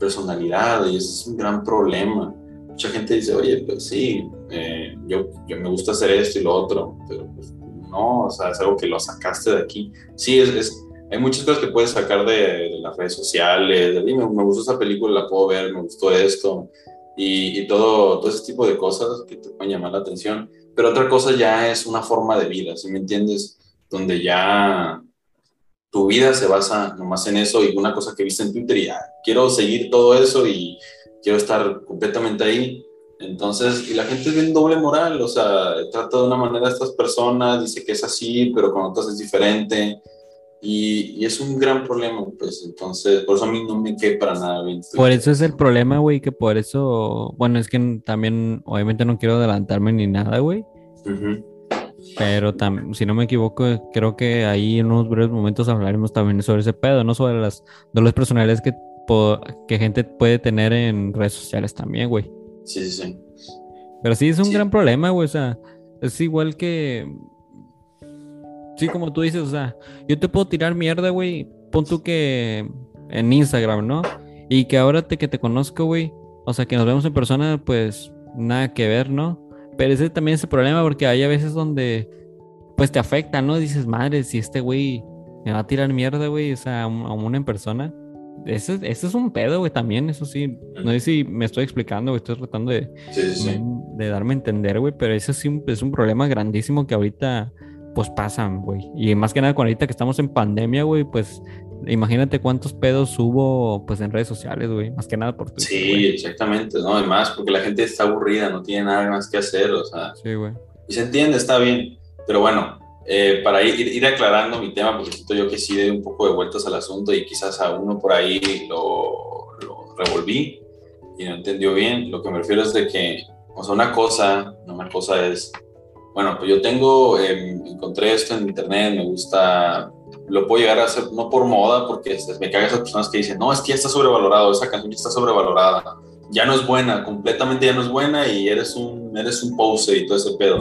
[SPEAKER 2] personalidad y eso es un gran problema. Mucha gente dice, oye, pues sí, eh, yo, yo me gusta hacer esto y lo otro, pero pues no, o sea, es algo que lo sacaste de aquí. Sí, es, es hay muchas cosas que puedes sacar de, de las redes sociales, de, "Oye, me, me gustó esa película, la puedo ver, me gustó esto, y, y todo, todo ese tipo de cosas que te pueden llamar la atención. Pero otra cosa ya es una forma de vida, ¿sí me entiendes? Donde ya tu vida se basa nomás en eso y una cosa que viste en Twitter y ya, quiero seguir todo eso y quiero estar completamente ahí. Entonces, y la gente es bien doble moral, o sea, trata de una manera a estas personas, dice que es así, pero con otras es diferente. Y, y es un gran problema, pues entonces, por eso a mí no me queda para nada bien.
[SPEAKER 1] Por eso es el problema, güey, que por eso, bueno, es que también, obviamente no quiero adelantarme ni nada, güey,
[SPEAKER 2] Ujú.
[SPEAKER 1] pero tam- si no me equivoco, creo que ahí en unos breves momentos hablaremos también sobre ese pedo, ¿no? Sobre las dolores personales que, que gente puede tener en redes sociales también, güey.
[SPEAKER 2] Sí, sí, sí.
[SPEAKER 1] Pero sí es un
[SPEAKER 2] Sí.
[SPEAKER 1] gran problema, güey, o sea, es igual que, Sí, como tú dices, o sea, yo te puedo tirar mierda, güey. Pon tú que en Instagram, ¿no? Y que ahora te, que te conozco, güey. O sea, que nos vemos en persona, pues nada que ver, ¿no? Pero ese también es el problema porque hay a veces donde pues te afecta, ¿no? Dices, madre, si este güey me va a tirar mierda, güey, o sea, a una en persona. Ese, es un pedo, güey, también, eso sí. No sé si me estoy explicando, güey, estoy tratando de, de, darme a entender, güey, pero eso sí es un problema grandísimo que ahorita, pues pasan, güey. Y más que nada, con ahorita que estamos en pandemia, güey, pues imagínate cuántos pedos hubo, pues en redes sociales, güey, más que nada por
[SPEAKER 2] Twitter. Sí, exactamente, ¿no? Además, porque la gente está aburrida, no tiene nada más que hacer, o sea.
[SPEAKER 1] Sí, güey.
[SPEAKER 2] Y se entiende, está bien, pero bueno, eh, para ir, ir, aclarando mi tema, porque siento yo que sí de un poco de vueltas al asunto y quizás a uno por ahí lo, lo, revolví y no entendió bien. Lo que me refiero es de que, o sea, una cosa, una cosa es, bueno, pues yo tengo, em, encontré esto en internet, me gusta, lo puedo llegar a hacer, no por moda, porque me cagan esas personas que dicen, no, es que ya está sobrevalorado, esa canción ya está sobrevalorada, ya no es buena, completamente ya no es buena y eres un, eres un poser y todo ese pedo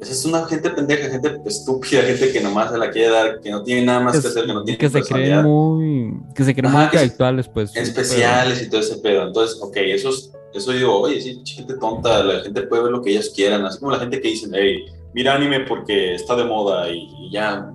[SPEAKER 2] esa es una gente pendeja, gente estúpida, gente que nomás se la quiere dar, que no tiene nada más que, hacer, que no tiene
[SPEAKER 1] que se creen muy, que se creen muy intelectuales, pues.
[SPEAKER 2] Especiales y todo ese pedo. Entonces, ok, eso es, eso digo, oye, sí, gente tonta, la gente puede ver lo que ellas quieran, así como la gente que dice, hey, mira anime porque está de moda y, ya,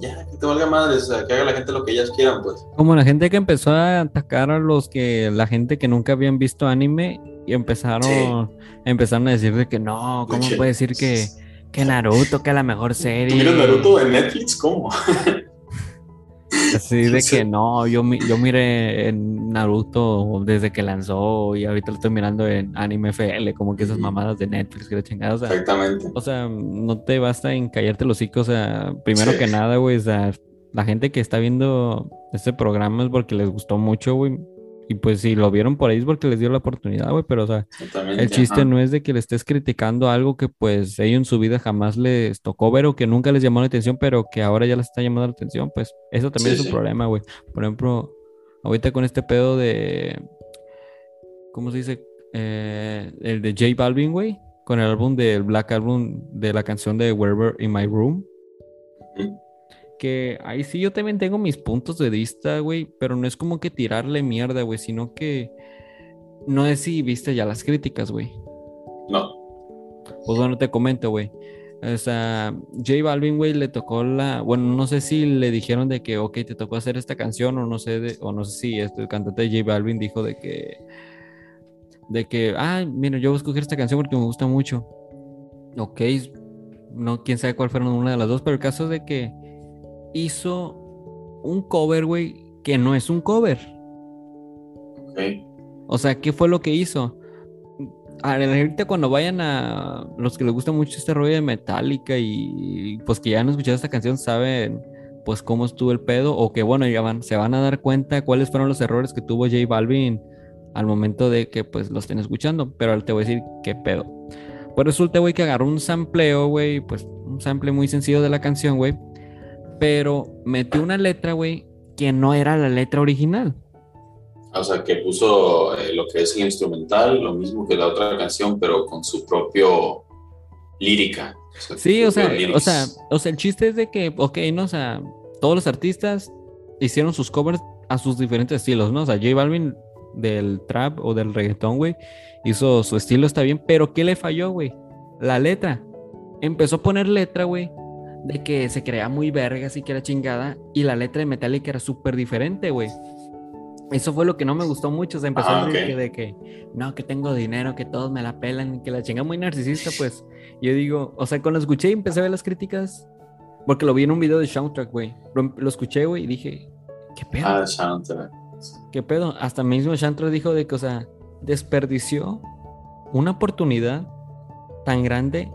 [SPEAKER 2] ya, que te valga madre, o sea, que haga la gente lo que ellas quieran, pues.
[SPEAKER 1] Como la gente que empezó a atacar a los que, la gente que nunca habían visto anime y empezaron, empezaron a decir de que no, ¿cómo puede decir que que Naruto, que la mejor serie.
[SPEAKER 2] ¿Miras Naruto en Netflix? ¿Cómo?
[SPEAKER 1] Así de que no, yo, yo miré en Naruto desde que lanzó y ahorita lo estoy mirando en Anime FL, como que esas mamadas de Netflix que le chingadas. O sea,
[SPEAKER 2] Exactamente.
[SPEAKER 1] O sea, no te basta en callarte los hocico, o sea, primero que nada, güey, o sea, la gente que está viendo este programa es porque les gustó mucho, güey. Y pues si lo vieron por ahí es porque les dio la oportunidad, güey, pero o sea, el chiste no es de que le estés criticando algo que pues ellos en su vida jamás les tocó ver o que nunca les llamó la atención, pero que ahora ya les está llamando la atención, pues eso también es un problema, güey. Por ejemplo, ahorita con este pedo de, ¿cómo se dice? Eh, el de J Balvin, güey, con el álbum del Black Album de la canción de Wherever in My Room que ahí sí yo también tengo mis puntos de vista, güey, pero no es como que tirarle mierda, güey, sino que no sé si viste ya las críticas, güey.
[SPEAKER 2] No.
[SPEAKER 1] Pues bueno, te comento, güey. O sea, J Balvin, güey, le tocó la. Bueno, no sé si le dijeron de que, ok, te tocó hacer esta canción, o no sé, o no sé si este, el cantante de J Balvin dijo de que. De que, ah, mira, yo voy a escoger esta canción porque me gusta mucho. Ok, no, quién sabe cuál fueron una de las dos, pero el caso es de que hizo un cover, güey, que no es un cover.
[SPEAKER 2] Ok.
[SPEAKER 1] O sea, ¿qué fue lo que hizo? Ahorita cuando vayan a los que les gusta mucho este rollo de Metallica y pues que ya han escuchado esta canción saben pues cómo estuvo el pedo o que bueno, ya van, se van a dar cuenta cuáles fueron los errores que tuvo J Balvin al momento de que pues los estén escuchando, pero te voy a decir qué pedo. Pues resulta, güey, que agarró un sampleo, güey, pues un sample muy sencillo de la canción, güey, pero metió una letra, güey, que no era la letra original.
[SPEAKER 2] O sea, que puso eh, lo que es el instrumental, lo mismo que la otra canción, pero con su propio lírica.
[SPEAKER 1] sí, o sea, o sea, o sea, el chiste es de que, ok, no, o sea, todos los artistas hicieron sus covers a sus diferentes estilos, ¿no? O sea, J Balvin del trap o del reggaetón, güey, hizo su estilo, está bien, pero ¿qué le falló, güey? La letra. Empezó a poner letra, güey, de que se crea muy verga, así que era chingada, y la letra de Metallica era súper diferente, güey. Eso fue lo que no me gustó mucho. Se empezó a decir de que no, que tengo dinero, que todos me la pelan, que la chinga muy narcisista, pues. Yo digo, o sea, cuando lo escuché y empecé a ver las críticas, porque lo vi en un video de Soundtrack, güey. Lo, escuché, güey, y dije, ¿qué pedo?
[SPEAKER 2] Ah, Soundtrack.
[SPEAKER 1] ¿Qué pedo? Hasta mismo Soundtrack dijo de que, o sea, desperdició una oportunidad tan grande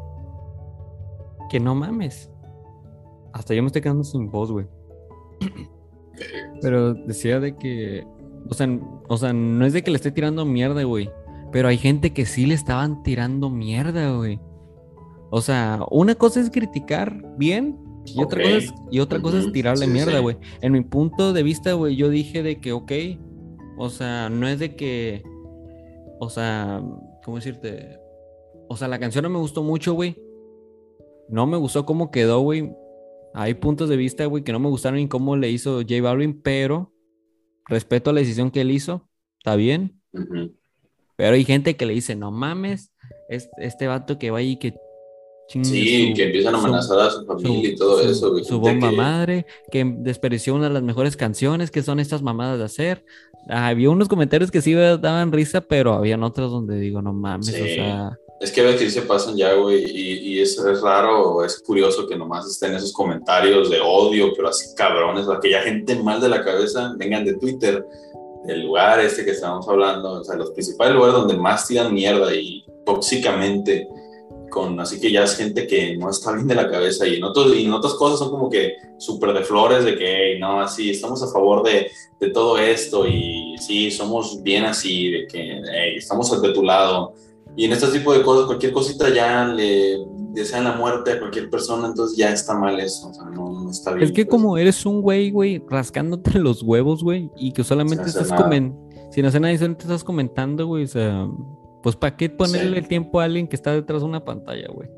[SPEAKER 1] que no mames. Hasta yo me estoy quedando sin voz, güey. Pero decía de que. O sea, o sea, no es de que le esté tirando mierda, güey. Pero hay gente que sí le estaban tirando mierda, güey. O sea, una cosa es criticar bien y otra cosa es, y otra cosa es tirarle mierda, güey. En mi punto de vista, güey, yo dije de que, ok. O sea, no es de que. O sea, ¿cómo decirte? O sea, la canción no me gustó mucho, güey. No me gustó cómo quedó, güey hay puntos de vista, güey, que no me gustaron en cómo le hizo J Balvin, pero respeto a la decisión que él hizo, está bien. Pero hay gente que le dice, no mames, este, este vato que va ahí que
[SPEAKER 2] Sí, que empiezan a amenazar a su familia y todo eso.
[SPEAKER 1] Su bomba madre, que desperdició una de las mejores canciones, que son estas mamadas de hacer. había unos comentarios que sí daban risa, pero habían otros donde digo, no mames, o sea...
[SPEAKER 2] Es que a veces se pasan ya, güey, y, es, es, raro, es curioso que nomás estén esos comentarios de odio, pero así cabrones, aquella gente mal de la cabeza, vengan de Twitter, del lugar este que estamos hablando, o sea, los principales lugares donde más tiran mierda y tóxicamente con, así que ya es gente que no está bien de la cabeza y en, otros, y en otras cosas son como que súper de flores de que, no, así, estamos a favor de, de, todo esto y sí, somos bien así, de que estamos de tu lado. Y en este tipo de cosas, cualquier cosita ya le desean la muerte a cualquier persona, entonces ya está mal eso, o sea, no, está bien.
[SPEAKER 1] Es que pues. como eres un güey, güey, rascándote los huevos, güey, y que solamente estás comentando, sin hacer nada, te estás comentando, güey, o sea pues ¿para qué ponerle el tiempo a alguien que está detrás de una pantalla, güey?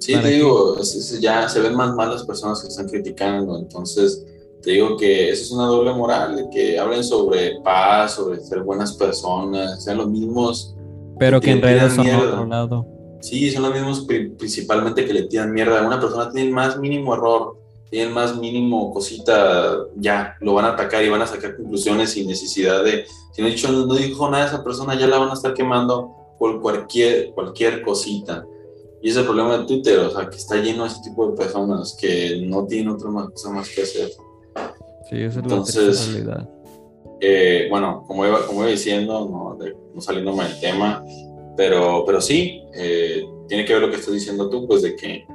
[SPEAKER 2] Sí, te digo, ya se ven más malas personas que están criticando, entonces te digo que eso es una doble moral, que hablen sobre paz, sobre ser buenas personas, sean los mismos.
[SPEAKER 1] Pero que, en realidad son otro lado.
[SPEAKER 2] Sí, son los mismos principalmente que le tiran mierda. Una persona tiene el más mínimo error, tiene el más mínimo cosita, ya, lo van a atacar y van a sacar conclusiones sin necesidad de, si no, dicho, no dijo nada esa persona, ya la van a estar quemando por cualquier, cualquier cosita. Y ese es el problema de Twitter, o sea, que está lleno de ese tipo de personas que no tienen otra cosa más que hacer.
[SPEAKER 1] Sí, esa es Entonces, la realidad.
[SPEAKER 2] Eh, bueno, como iba, como iba diciendo, no, no saliéndome del tema, pero, pero sí, eh, tiene que ver lo que estás diciendo tú, pues de que,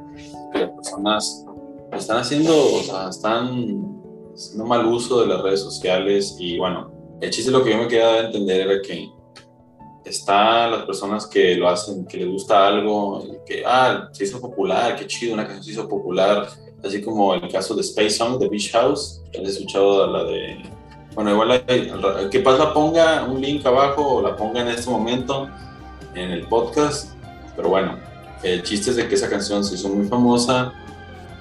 [SPEAKER 2] que las personas están haciendo, o sea, están haciendo mal uso de las redes sociales y bueno, el chiste lo que yo me quedaba entender era que están las personas que lo hacen, que les gusta algo, que, ah, se hizo popular, qué chido, una canción se hizo popular, así como el caso de Space Song de Beach House, ¿has escuchado la de... Bueno, igual que Paz la ponga un link abajo o la ponga en este momento en el podcast, pero bueno, el chiste es de que esa canción se hizo muy famosa,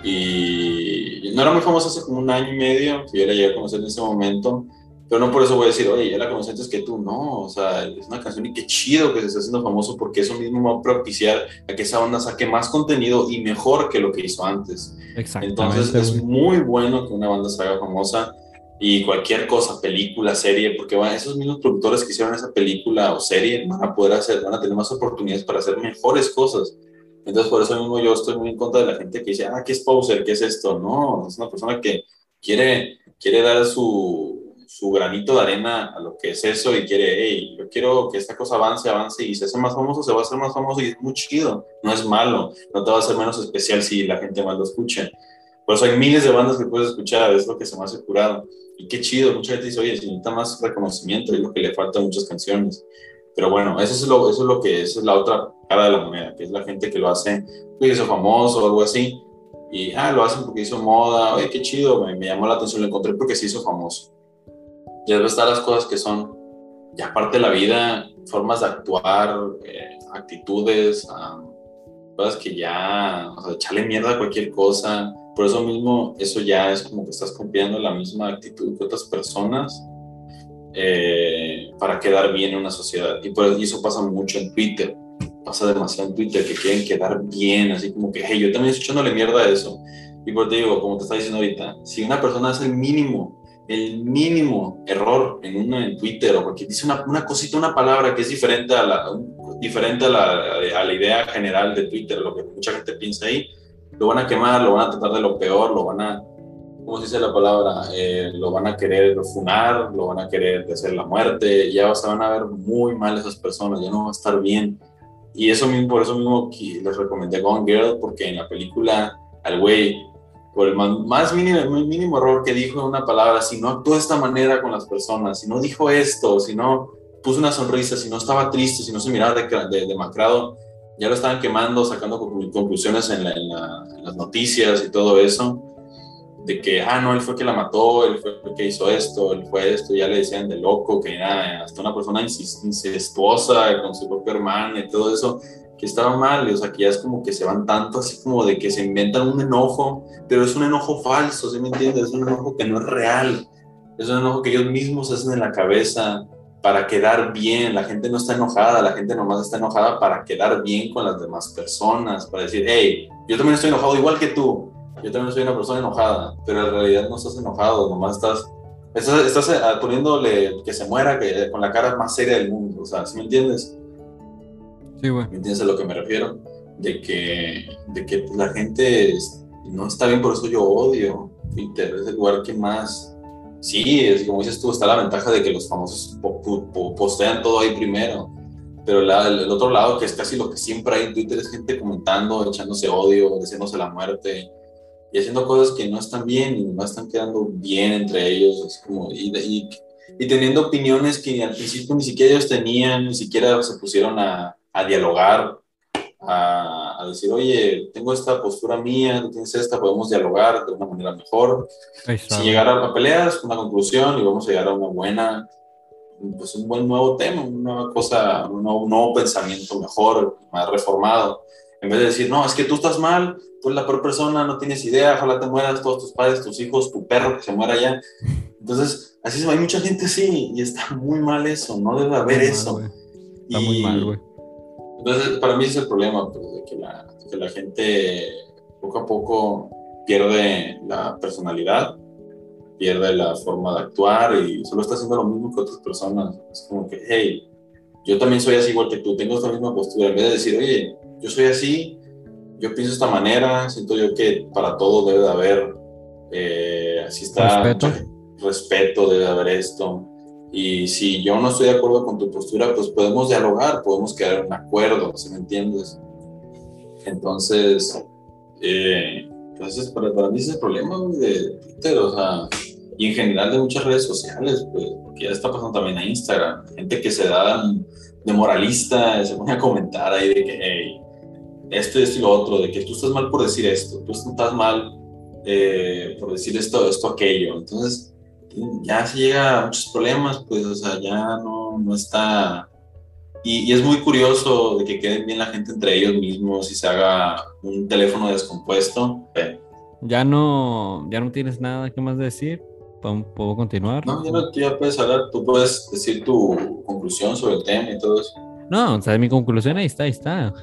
[SPEAKER 2] y no era muy famosa hace como un año y medio, que yo la llegué a conocer en ese momento, pero no por eso voy a decir, oye, ya la conocí antes que tú, no, o sea, es una canción y qué chido que se esté haciendo famoso porque eso mismo va a propiciar a que esa banda saque más contenido y mejor que lo que hizo antes. Entonces es muy bueno que una banda se haga famosa y cualquier cosa, película, serie, porque esos mismos productores que hicieron esa película o serie van a poder hacer, van a tener más oportunidades para hacer mejores cosas. Entonces, por eso mismo yo estoy muy en contra de la gente que dice, ah, ¿qué es poser? ¿Qué es esto? No, es una persona que quiere, quiere dar su, su granito de arena a lo que es eso y quiere, hey, yo quiero que esta cosa avance, avance y se hace más famoso, se va a hacer más famoso y es muy chido, no es malo, no te va a hacer menos especial si la gente más lo escucha. Por eso hay miles de bandas que puedes escuchar, es lo que se me hace curado. Y qué chido, mucha gente dice, oye, si necesita más reconocimiento, es lo que le falta a muchas canciones. Pero bueno, eso es lo, eso es lo que esa es la otra cara de la moneda, que es la gente que lo hace, porque hizo famoso o algo así, y ah, lo hacen porque hizo moda, oye, qué chido, me, llamó la atención, lo encontré porque se hizo famoso. Ya debe estar las cosas que son ya parte de la vida, formas de actuar, eh, actitudes, cosas que ya, o sea, echarle mierda a cualquier cosa. Por eso mismo, eso ya es como que estás copiando la misma actitud que otras personas eh, para quedar bien en una sociedad. Y, por, eso pasa mucho en Twitter, pasa demasiado en Twitter, que quieren quedar bien, así como que, hey, yo también estoy echándole mierda a eso. Y por te digo, como te está diciendo ahorita, si una persona hace el mínimo, el mínimo error en, una, en Twitter o porque dice una, una, cosita, una palabra que es diferente a la, diferente a la, a la idea general de Twitter, lo que mucha gente piensa ahí, lo van a quemar, lo van a tratar de lo peor, lo van a ¿cómo se dice la palabra? Eh, lo van a querer funar, lo van a querer hacer la muerte, ya se van a ver muy mal esas personas, ya no va a estar bien. Y eso mismo, por eso mismo les recomendé Gone Girl, porque en la película al güey, por el más mínimo, mínimo error que dijo una palabra, si no actuó de esta manera con las personas, si no dijo esto, si no puso una sonrisa, si no estaba triste, si no se miraba de, demacrado, ya lo estaban quemando, sacando conclusiones en, en las noticias y todo eso de que, ah, no, él fue que la mató, él fue el que hizo esto, él fue esto, ya le decían de loco, que era hasta una persona incestuosa con su propio hermano y todo eso. que estaba mal, o sea, que ya es como que se van tanto así como de que se inventan un enojo, pero es un enojo falso, ¿sí me entiendes? Es un enojo que no es real, es un enojo que ellos mismos hacen en la cabeza para quedar bien, la gente no está enojada, la gente nomás está enojada para quedar bien con las demás personas, para decir, hey, yo también estoy enojado igual que tú, yo también soy una persona enojada, pero en realidad no estás enojado, nomás estás, estás, eh, poniéndole que se muera que, con la cara más seria del mundo, o sea, ¿sí me entiendes?
[SPEAKER 1] Sí, güey.
[SPEAKER 2] ¿Me entiendes a lo que me refiero? De que, de que la gente no está bien, por eso yo odio Twitter, es el lugar que más... Sí, es como dices tú, está la ventaja de que los famosos postean todo ahí primero, pero el, otro lado, que es casi lo que siempre hay en Twitter, es gente comentando, echándose odio, deseándose la muerte y haciendo cosas que no están bien y no están quedando bien entre ellos, como, y, y, y teniendo opiniones que al principio ni siquiera ellos tenían, ni siquiera se pusieron a, a dialogar, a, a, decir, oye, tengo esta postura mía, tú tienes esta, podemos dialogar de una manera mejor. Si llegar a peleas, una conclusión y vamos a llegar a una buena, pues un buen nuevo tema, una nueva cosa, un nuevo, un nuevo pensamiento mejor, más reformado. En vez de decir, no, es que tú estás mal, tú eres la peor persona, no tienes idea, ojalá te mueras, todos tus padres, tus hijos, tu perro que se muera ya. Entonces, así es, hay mucha gente así y está muy mal eso, no debe haber eso.
[SPEAKER 1] está muy mal, güey.
[SPEAKER 2] Entonces, para mí ese es el problema, pues, de que la, que la gente poco a poco pierde la personalidad, pierde la forma de actuar y solo está haciendo lo mismo que otras personas. Es como que, hey, yo también soy así igual que tú, tengo esta misma postura. En vez de decir, oye, yo soy así, yo pienso de esta manera, siento yo que para todo debe de haber, eh, así está,
[SPEAKER 1] respeto.
[SPEAKER 2] respeto, debe de haber esto. Y si yo no estoy de acuerdo con tu postura, pues podemos dialogar, podemos quedar en un acuerdo, ¿sí me entiendes? Entonces, eh, entonces para, para, mí ese es el problema de Twitter, o sea, y en general de muchas redes sociales, pues, porque ya está pasando también a Instagram, gente que se da de moralista, se pone a comentar ahí de que, hey, esto, esto y lo otro, de que tú estás mal por decir esto, tú estás mal eh, por decir esto, esto, aquello. Entonces, ya se llega a muchos problemas, pues, o sea, ya no, no está... Y, y, es muy curioso de que queden bien la gente entre ellos mismos y se haga un teléfono descompuesto.
[SPEAKER 1] Ya no, ya no tienes nada que más decir. ¿Puedo continuar?
[SPEAKER 2] No, ya, no, ya puedes hablar, tú puedes decir tu conclusión sobre el tema y todo eso.
[SPEAKER 1] No, o sea, mi conclusión ahí está, ahí está.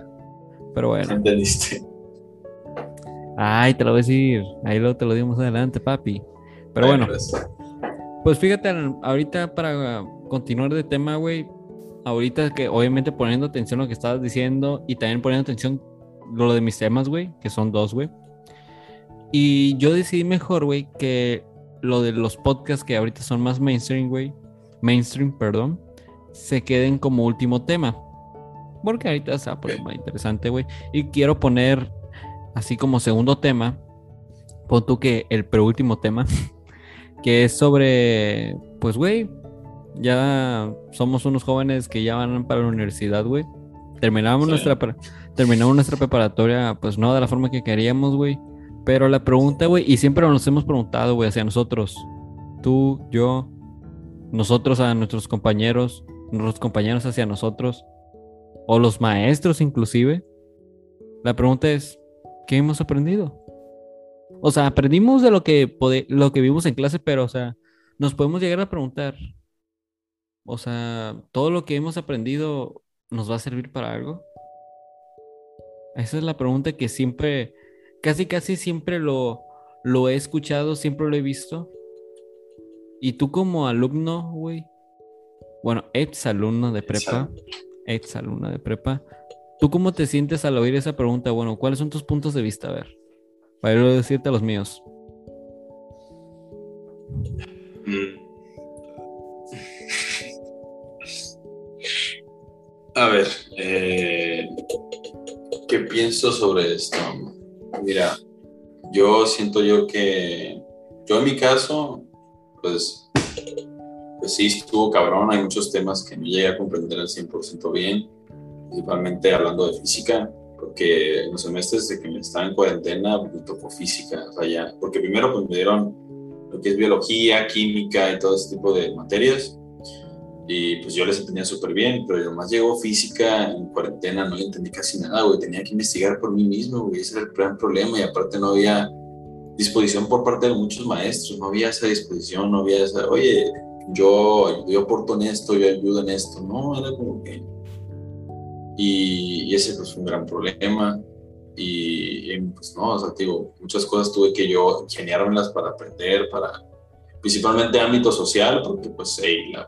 [SPEAKER 1] Pero bueno.
[SPEAKER 2] ¿Entendiste?
[SPEAKER 1] Ay, te lo voy a decir. Ahí lo te lo dimos adelante, papi. Pero bueno. Pues fíjate, ahorita para continuar de tema, güey. Ahorita que obviamente poniendo atención a lo que estabas diciendo y también poniendo atención lo de mis temas, güey, que son dos, güey. Y yo decidí mejor, güey, que lo de los podcasts que ahorita son más mainstream, güey. Mainstream, perdón. Se queden como último tema. Porque ahorita está pues, más interesante, güey. Y quiero poner, así como segundo tema, pon tú que el preúltimo tema, que es sobre, pues, güey, ya somos unos jóvenes que ya van para la universidad, güey. Terminamos, nuestra, terminamos nuestra preparatoria, pues no de la forma que queríamos, güey. Pero la pregunta, güey, y siempre nos hemos preguntado, güey, hacia nosotros, tú, yo, nosotros a nuestros compañeros, nuestros compañeros hacia nosotros, o los maestros inclusive, la pregunta es, ¿qué hemos aprendido? O sea, aprendimos de lo que, lo que vimos en clase, pero, o sea, nos podemos llegar a preguntar, o sea, ¿todo lo que hemos aprendido nos va a servir para algo? Esa es la pregunta que siempre, casi, casi siempre lo, lo he escuchado, siempre lo he visto. Y tú como alumno, güey, bueno, ex alumno de prepa, ex alumna de prepa. ¿Tú cómo te sientes al oír esa pregunta? Bueno, ¿cuáles son tus puntos de vista? A ver, para yo decirte los míos.
[SPEAKER 2] Mm. A ver, eh, ¿qué pienso sobre esto? Mira, yo siento yo que, yo en mi caso, pues pues sí, estuvo cabrón, hay muchos temas que no llegué a comprender al 100% bien, principalmente hablando de física, porque en los semestres de que me estaba en cuarentena me tocó física, o sea, ya, porque primero pues me dieron lo que es biología, química y todo ese tipo de materias, Y pues yo les entendía súper bien, pero además llegó física en cuarentena, no entendí casi nada, güey. Tenía que investigar por mí mismo, güey. Ese era el gran problema. Y aparte no había disposición por parte de muchos maestros, no había esa disposición, no había esa, oye, yo, yo aporto en esto, yo ayudo en esto. No, era como que. Y, ese pues fue un gran problema. Y, pues no, o sea, digo, muchas cosas tuve que yo ingeniármelas para aprender, para principalmente ámbito social, porque pues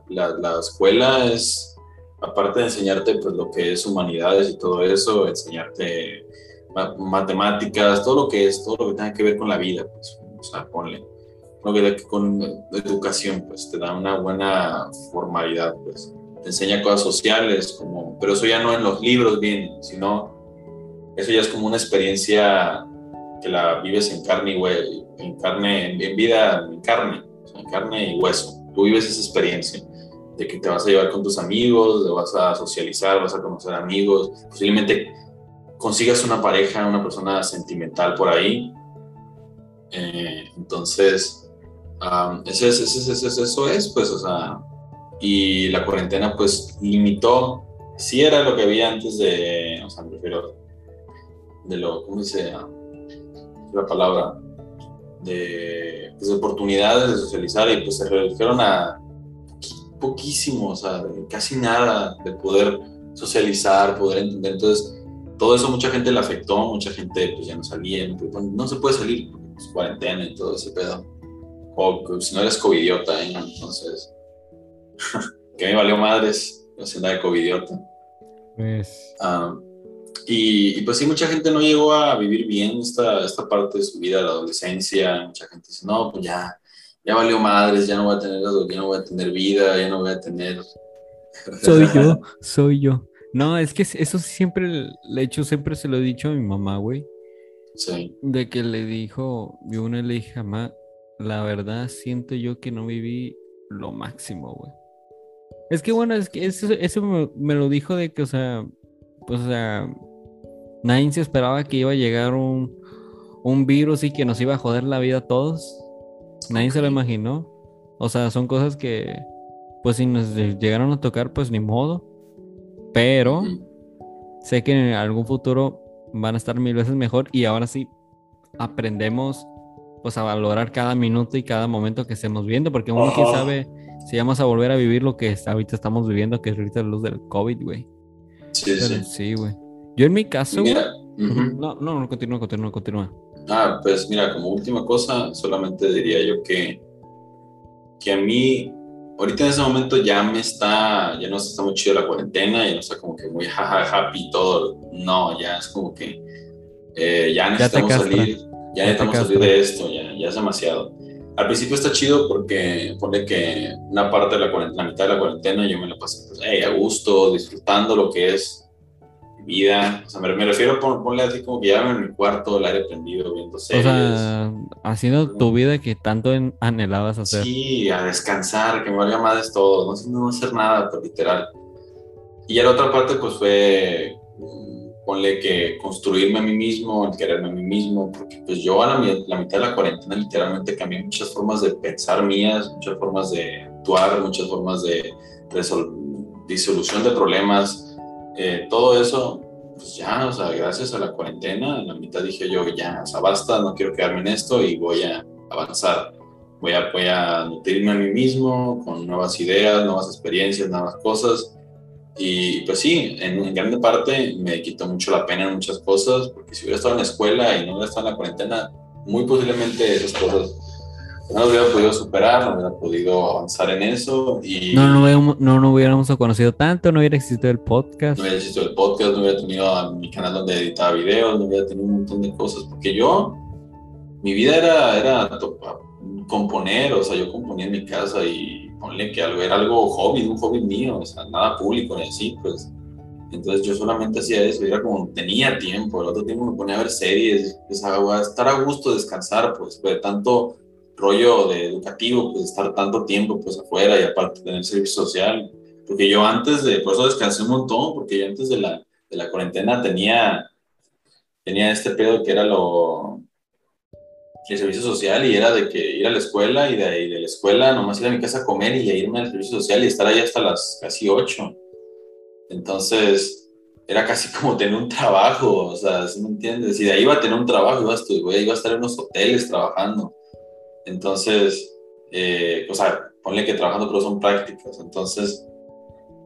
[SPEAKER 2] la, la, escuela es, aparte de enseñarte pues lo que es humanidades y todo eso, enseñarte matemáticas, todo lo que es, todo lo que tenga que ver con la vida, pues, o sea, ponle, lo que con educación, pues te da una buena formalidad, pues, te enseña cosas sociales, como, pero eso ya no en los libros viene, sino eso ya es como una experiencia que la vives en carne y en carne, en vida, en carne, carne y hueso. Tú vives esa experiencia de que te vas a llevar con tus amigos, te vas a socializar, vas a conocer amigos, posiblemente consigas una pareja, una persona sentimental por ahí. Eh, entonces, eso, es, eso, es, pues, o sea, y la cuarentena pues limitó, sí era lo que había antes de, o sea, me refiero, de lo, ¿cómo dice la palabra? de, pues, oportunidades de socializar y pues se redujeron a poquísimo, o sea, casi nada de poder socializar, poder entender. Entonces, todo eso mucha gente le afectó, mucha gente pues ya no salía, no, se puede salir, pues, cuarentena y todo ese pedo. O si no eres covidiota, ¿eh? entonces, que me valió madres la senda de covidiota. Pues... Ah, y, pues sí, mucha gente no llegó a vivir bien esta, esta parte de su vida, la adolescencia. Mucha gente dice, no, pues ya, ya valió madres, ya no voy a tener, ya no voy a tener vida, ya no voy a tener...
[SPEAKER 1] Soy yo, soy yo. No, es que eso siempre, de hecho, siempre se lo he dicho a mi mamá, güey.
[SPEAKER 2] Sí.
[SPEAKER 1] De que le dijo, yo una le dije, mamá, la verdad siento yo que no viví lo máximo, güey. Es que bueno, es que eso, eso me, me, lo dijo de que, o sea, pues, o sea, nadie se esperaba que iba a llegar un, un virus y que nos iba a joder la vida a todos. Nadie se lo imaginó. O sea, son cosas que, pues, si nos llegaron a tocar, pues ni modo. Pero sé que en algún futuro van a estar mil veces mejor y ahora sí aprendemos pues a valorar cada minuto y cada momento que estemos viendo, porque uno quién sabe si vamos a volver a vivir lo que ahorita estamos viviendo, que es ahorita la luz del COVID, güey.
[SPEAKER 2] Sí, sí.
[SPEAKER 1] Sí, güey. Yo en mi caso, no, no, no, continúa, continúa, continúa.
[SPEAKER 2] Ah, pues mira, como última cosa, solamente diría yo que, que a mí, ahorita en ese momento ya me está, ya no está muy chido la cuarentena, ya no está como que muy jaja, happy todo. No, ya es como que eh, ya necesitamos salir, ya, necesitamos salir de esto, ya, ya es demasiado. Al principio está chido porque pone que una parte de la cuarentena, la mitad de la cuarentena, yo me la pasé pues, a gusto, disfrutando lo que es vida, o sea, me, refiero a ponle así como que ya en mi cuarto, el aire prendido, viendo series. O sea,
[SPEAKER 1] haciendo tu vida que tanto anhelabas hacer.
[SPEAKER 2] Sí, a descansar, que me valga más todo, no, no hacer nada, pero literal. Y la otra parte, pues fue, mm, ponle que construirme a mí mismo, el quererme a mí mismo, porque pues yo a la, la mitad de la cuarentena literalmente cambié muchas formas de pensar mías, muchas formas de actuar, muchas formas de disolución de problemas, eh, todo eso, pues ya, o sea, gracias a la cuarentena, en la mitad dije yo, ya, o sea, basta, no quiero quedarme en esto y voy a avanzar. Voy a, voy a nutrirme a mí mismo con nuevas ideas, nuevas experiencias, nuevas cosas. Y pues sí, en, en grande parte me quitó mucho la pena en muchas cosas, porque si hubiera estado en la escuela y no hubiera estado en la cuarentena, muy posiblemente esas cosas no lo hubiera podido superar, no hubiera podido avanzar en eso y...
[SPEAKER 1] No, no, no, no hubiéramos conocido tanto, no hubiera existido el podcast.
[SPEAKER 2] No hubiera existido el podcast, no hubiera tenido mi canal donde editaba videos, no hubiera tenido un montón de cosas, porque yo, mi vida era, era componer, o sea, yo componía en mi casa y ponle que algo, era algo hobby, un hobby mío, o sea, nada público ni así, pues. Entonces yo solamente hacía eso, era como tenía tiempo, el otro tiempo me ponía a ver series, pues, a estar a gusto, descansar, pues, de tanto rollo de educativo, pues estar tanto tiempo pues afuera y aparte tener servicio social, porque yo antes de, por eso descansé un montón, porque yo antes de la, de la cuarentena tenía, tenía este pedo que era lo, el servicio social y era de que ir a la escuela y de, ahí de la escuela nomás ir a mi casa a comer y irme al servicio social y estar ahí hasta las casi 8. Entonces, era casi como tener un trabajo, o sea, ¿sí me entiendes? Y de ahí iba a tener un trabajo, iba a, estudiar, iba a estar en unos hoteles trabajando. Entonces, eh, o sea, ponle que trabajando, pero son prácticas. Entonces,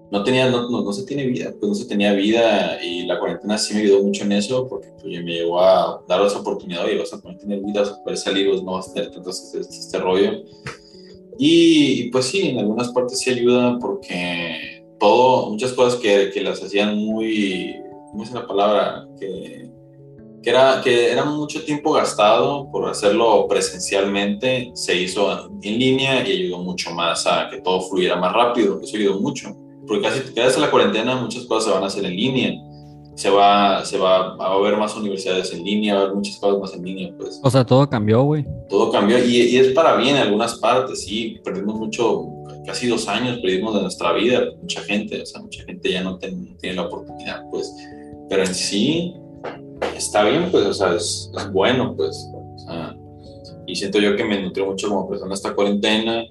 [SPEAKER 2] no tenía, no, no, se tiene vida, pues no se tenía vida y la cuarentena sí me ayudó mucho en eso porque pues, me llevó a dar esa oportunidad y vas a poder tener vida, vas a poder salir, no vas a tener tanto este, este rollo. Y, pues sí, en algunas partes sí ayuda porque todo, muchas cosas que, que las hacían muy, ¿cómo es la palabra? Que, que, era, que era mucho tiempo gastado por hacerlo presencialmente, se hizo en línea y ayudó mucho más a que todo fluyera más rápido, eso ayudó mucho porque casi gracias a la cuarentena muchas cosas se van a hacer en línea. Se va, se va a ver más universidades en línea, va a haber muchas cosas más en línea, pues.
[SPEAKER 1] O sea, todo cambió, güey.
[SPEAKER 2] Todo cambió y, y, es para bien en algunas partes, sí. Perdimos mucho, casi dos años perdimos de nuestra vida, mucha gente, o sea, mucha gente ya no, tiene la oportunidad, pues. Pero en sí está bien, pues, o sea, es, es bueno, pues. O sea, y siento yo que me nutrió mucho como persona esta cuarentena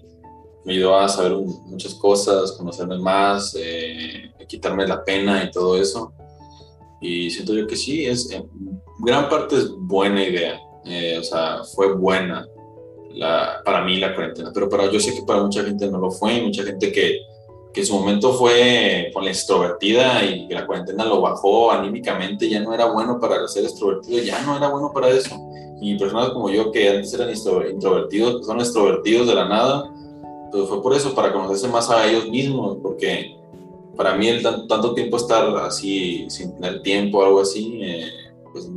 [SPEAKER 2] me ayudó a saber muchas cosas, conocerme más, eh, quitarme la pena y todo eso. Y siento yo que sí, es, en gran parte es buena idea, eh, o sea, fue buena la, para mí la cuarentena, pero para, yo sé que para mucha gente no lo fue, mucha gente que, que en su momento fue con la extrovertida y la cuarentena lo bajó anímicamente, ya no era bueno para ser extrovertido, ya no era bueno para eso. Y personas como yo que antes eran introvertidos, son extrovertidos de la nada, pues fue por eso, para conocerse más a ellos mismos, porque para mí el tanto, tiempo estar así, sin tener tiempo o algo así, eh, pues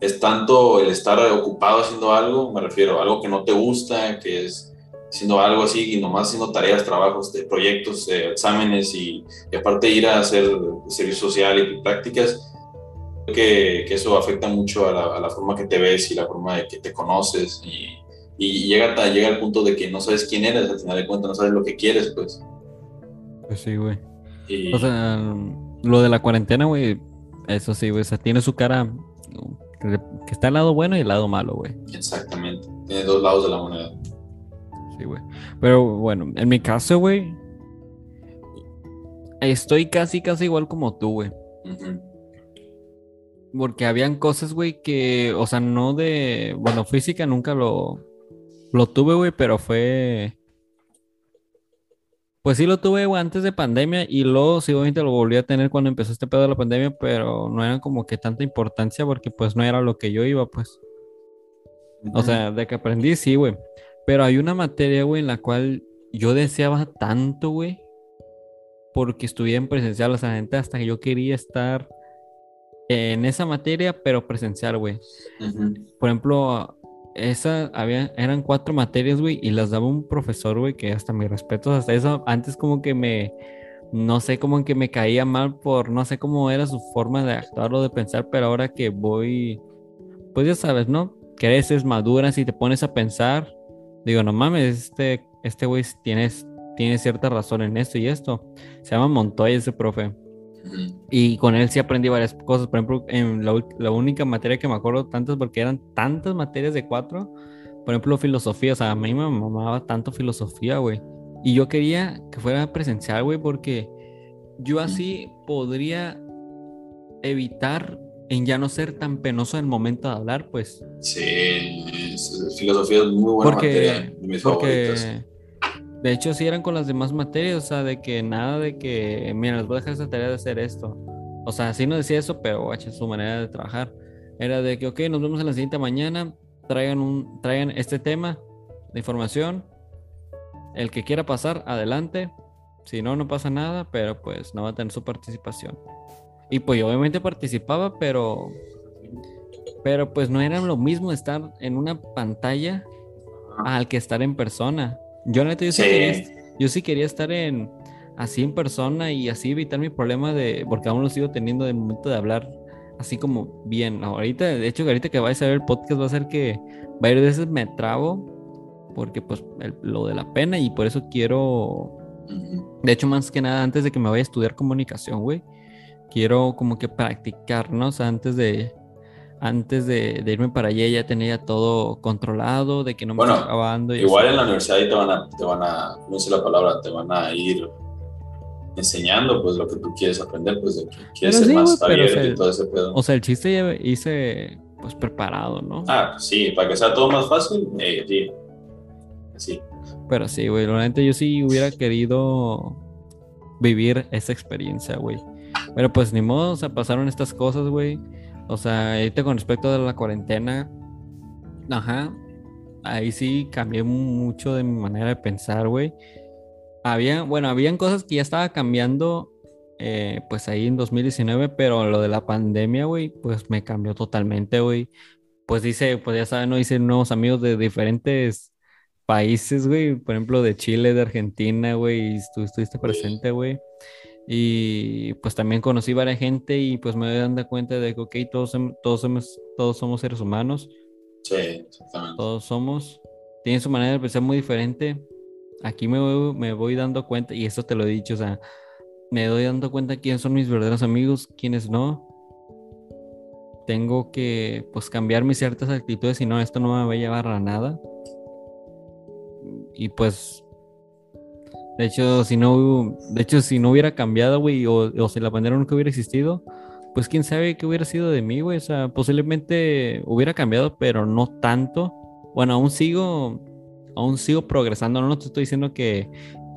[SPEAKER 2] es tanto el estar ocupado haciendo algo, me refiero algo que no te gusta, que es haciendo algo así y nomás haciendo tareas, trabajos, de proyectos, exámenes y, aparte ir a hacer servicio social y prácticas, que, que eso afecta mucho a la, a la, forma que te ves y la forma de que te conoces y y llega, llega al punto de que no sabes quién eres, al final de cuentas no sabes lo que quieres, pues.
[SPEAKER 1] Pues sí, güey. O sea, lo de la cuarentena, güey, eso sí, güey, o sea, tiene su cara que está el lado bueno y el lado malo, güey.
[SPEAKER 2] Exactamente, tiene dos lados de la moneda.
[SPEAKER 1] Sí, güey. Pero bueno, en mi caso, güey, estoy casi, casi igual como tú, güey. Porque habían cosas, güey, que, o sea, no de, bueno, física nunca lo, lo tuve, güey, pero fue. Pues sí lo tuve, güey, antes de pandemia y luego sí, obviamente lo volví a tener cuando empezó este pedo de la pandemia, pero no era como que tanta importancia porque pues no era lo que yo iba, pues. O sea, de que aprendí, sí, güey. Pero hay una materia, güey, en la cual yo deseaba tanto, güey, porque estuviera en presencial, o sea, gente hasta que yo quería estar en esa materia, pero presencial, güey. Por ejemplo, esa había, eran cuatro materias, güey, y las daba un profesor, güey, que hasta mis respetos, hasta eso, antes como que me, no sé, como que me caía mal por, no sé cómo era su forma de actuar o de pensar, pero ahora que voy, pues ya sabes, ¿no? Creces, maduras y te pones a pensar, digo, no mames, este, este güey tiene, tiene cierta razón en esto y esto. Se llama Montoya ese profe. Y con él sí aprendí varias cosas. Por ejemplo, en la, única materia que me acuerdo tantas, porque eran tantas materias de cuatro. Por ejemplo, filosofía. O sea, a mí me mamaba tanto filosofía, güey. Y yo quería que fuera presencial, güey, porque yo así podría evitar en ya no ser tan penoso en el momento de hablar, pues.
[SPEAKER 2] Sí, filosofía es muy buena materia,
[SPEAKER 1] porque, de hecho, sí eran con las demás materias, o sea, de que nada de que, mira, les voy a dejar esa tarea de hacer esto. O sea, sí no decía eso, pero guacha, su manera de trabajar. Era de que, ok, nos vemos en la siguiente mañana, traigan, un, traigan este tema de información. El que quiera pasar, adelante. Si no, no pasa nada, pero pues no va a tener su participación. Y pues yo obviamente participaba, pero... Pero pues no era lo mismo estar en una pantalla al que estar en persona. Yo neta, yo sí, quería, yo sí quería estar en así en persona y así evitar mi problema de, porque aún lo sigo teniendo de momento de hablar así como bien. Ahorita, de hecho, ahorita que vais a ver el podcast va a ser que varias veces me trabo porque pues lo de la pena y por eso quiero, de hecho, más que nada, antes de que me vaya a estudiar comunicación, güey, quiero como que practicar, ¿no? O sea, antes de, antes de, irme para allá ya tenía todo controlado, de que no me
[SPEAKER 2] bueno,
[SPEAKER 1] estaba acabando.
[SPEAKER 2] igual en la universidad ahí te van a, te van a, no sé la palabra, te van a ir enseñando pues lo que tú quieres aprender, pues de que quieres ser más abierto y todo ese pedo.
[SPEAKER 1] O sea, el chiste ya hice pues preparado, ¿no?
[SPEAKER 2] Ah, sí, para que sea todo más fácil, eh, sí. Sí.
[SPEAKER 1] Pero sí, güey, realmente yo sí hubiera querido vivir esa experiencia, güey. Pero pues ni modo, o sea, pasaron estas cosas, güey. O sea, ahorita con respecto a la cuarentena, ajá, ahí sí cambié mucho de mi manera de pensar, güey. Había, bueno, habían cosas que ya estaba cambiando, eh, pues ahí en 2019, pero lo de la pandemia, güey, pues me cambió totalmente, güey. Pues dice, pues ya saben, no hice nuevos amigos de diferentes países, güey, por ejemplo, de Chile, de Argentina, güey, y tú estuviste presente, güey. Y pues también conocí varias gente y pues me doy dando cuenta de que, ok, todos, todos, somos, todos somos seres humanos.
[SPEAKER 2] Sí, exactamente.
[SPEAKER 1] Todos somos. Tienen su manera de pensar muy diferente. Aquí me voy, me voy dando cuenta, y esto te lo he dicho, o sea, me doy dando cuenta quiénes son mis verdaderos amigos, quiénes no. Tengo que, pues, cambiar mis ciertas actitudes, si no, esto no me va a llevar a nada. Y pues, de hecho, si no, de hecho, si no hubiera cambiado, güey, o, si la pandemia nunca hubiera existido, pues quién sabe qué hubiera sido de mí, güey. O sea, posiblemente hubiera cambiado, pero no tanto. Bueno, aún sigo, aún sigo progresando. No, te estoy diciendo que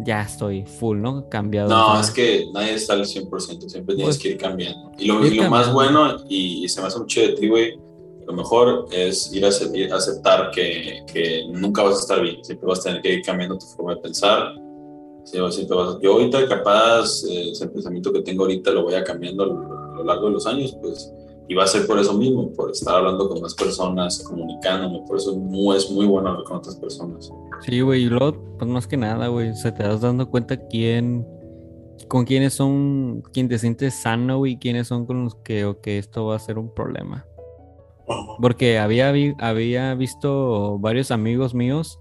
[SPEAKER 1] ya estoy full, ¿no? Cambiado.
[SPEAKER 2] No, es que nadie está al 100%, siempre tienes pues, que ir cambiando. Y lo, más bueno, y, se me hace mucho de ti, güey, lo mejor es ir a, aceptar que, que, nunca vas a estar bien. Siempre vas a tener que ir cambiando tu forma de pensar yo ahorita capaz, eh, ese pensamiento que tengo ahorita lo voy a cambiando a lo, largo de los años, pues, y va a ser por eso mismo, por estar hablando con más personas, comunicándome, por eso es muy, es muy bueno hablar con otras personas.
[SPEAKER 1] Sí, güey, y luego, pues más que nada, güey, se te das dando cuenta quién, con quiénes son, quién te sientes sano, güey, y quiénes son con los que, o que esto va a ser un problema. Porque había, había visto varios amigos míos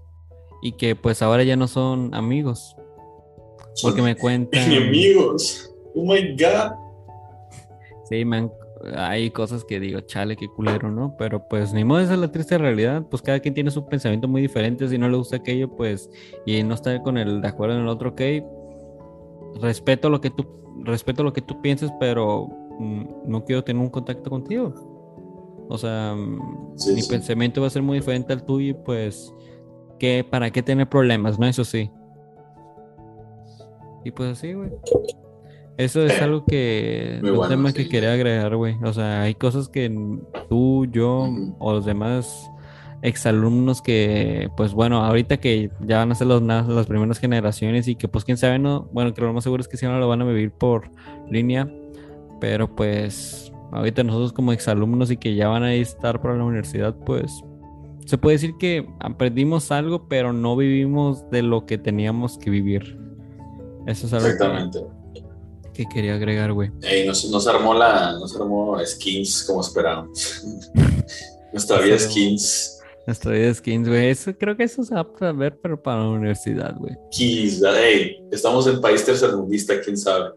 [SPEAKER 1] y que pues ahora ya no son amigos. Porque me cuentan.
[SPEAKER 2] Enemigos. Oh my God.
[SPEAKER 1] Sí, me hay cosas que digo, chale, qué culero, ¿no? Pero pues ni modo, esa es la triste realidad. Pues cada quien tiene su pensamiento muy diferente. Si no le gusta aquello, pues, y no está con el de acuerdo en el otro, ok. Respeto lo que tú, respeto lo que tú pienses, pero mm, no quiero tener un contacto contigo. O sea, mm, mi pensamiento va a ser muy diferente al tuyo, y pues, ¿qué, ¿para qué tener problemas, no? Eso sí. Y pues así, güey. Eso es algo que. un tema que quería agregar, güey. O sea, hay cosas que tú, yo o los demás exalumnos que, pues bueno, ahorita que ya van a ser los, las primeras generaciones y que, pues quién sabe, no. Bueno, que lo más seguro es que si no lo van a vivir por línea. Pero pues, ahorita nosotros como exalumnos y que ya van a estar para la universidad, pues. Se puede decir que aprendimos algo, pero no vivimos de lo que teníamos que vivir. Eso es algo
[SPEAKER 2] Exactamente.
[SPEAKER 1] Que, quería agregar, güey.
[SPEAKER 2] Ey, no, se armó la, no se armó skins como esperábamos. Nuestra vida skins.
[SPEAKER 1] Nuestra vida skins, güey. Eso, creo que eso se va a ver, pero para la universidad, güey.
[SPEAKER 2] Skins, hey, estamos en país tercermundista, quién sabe.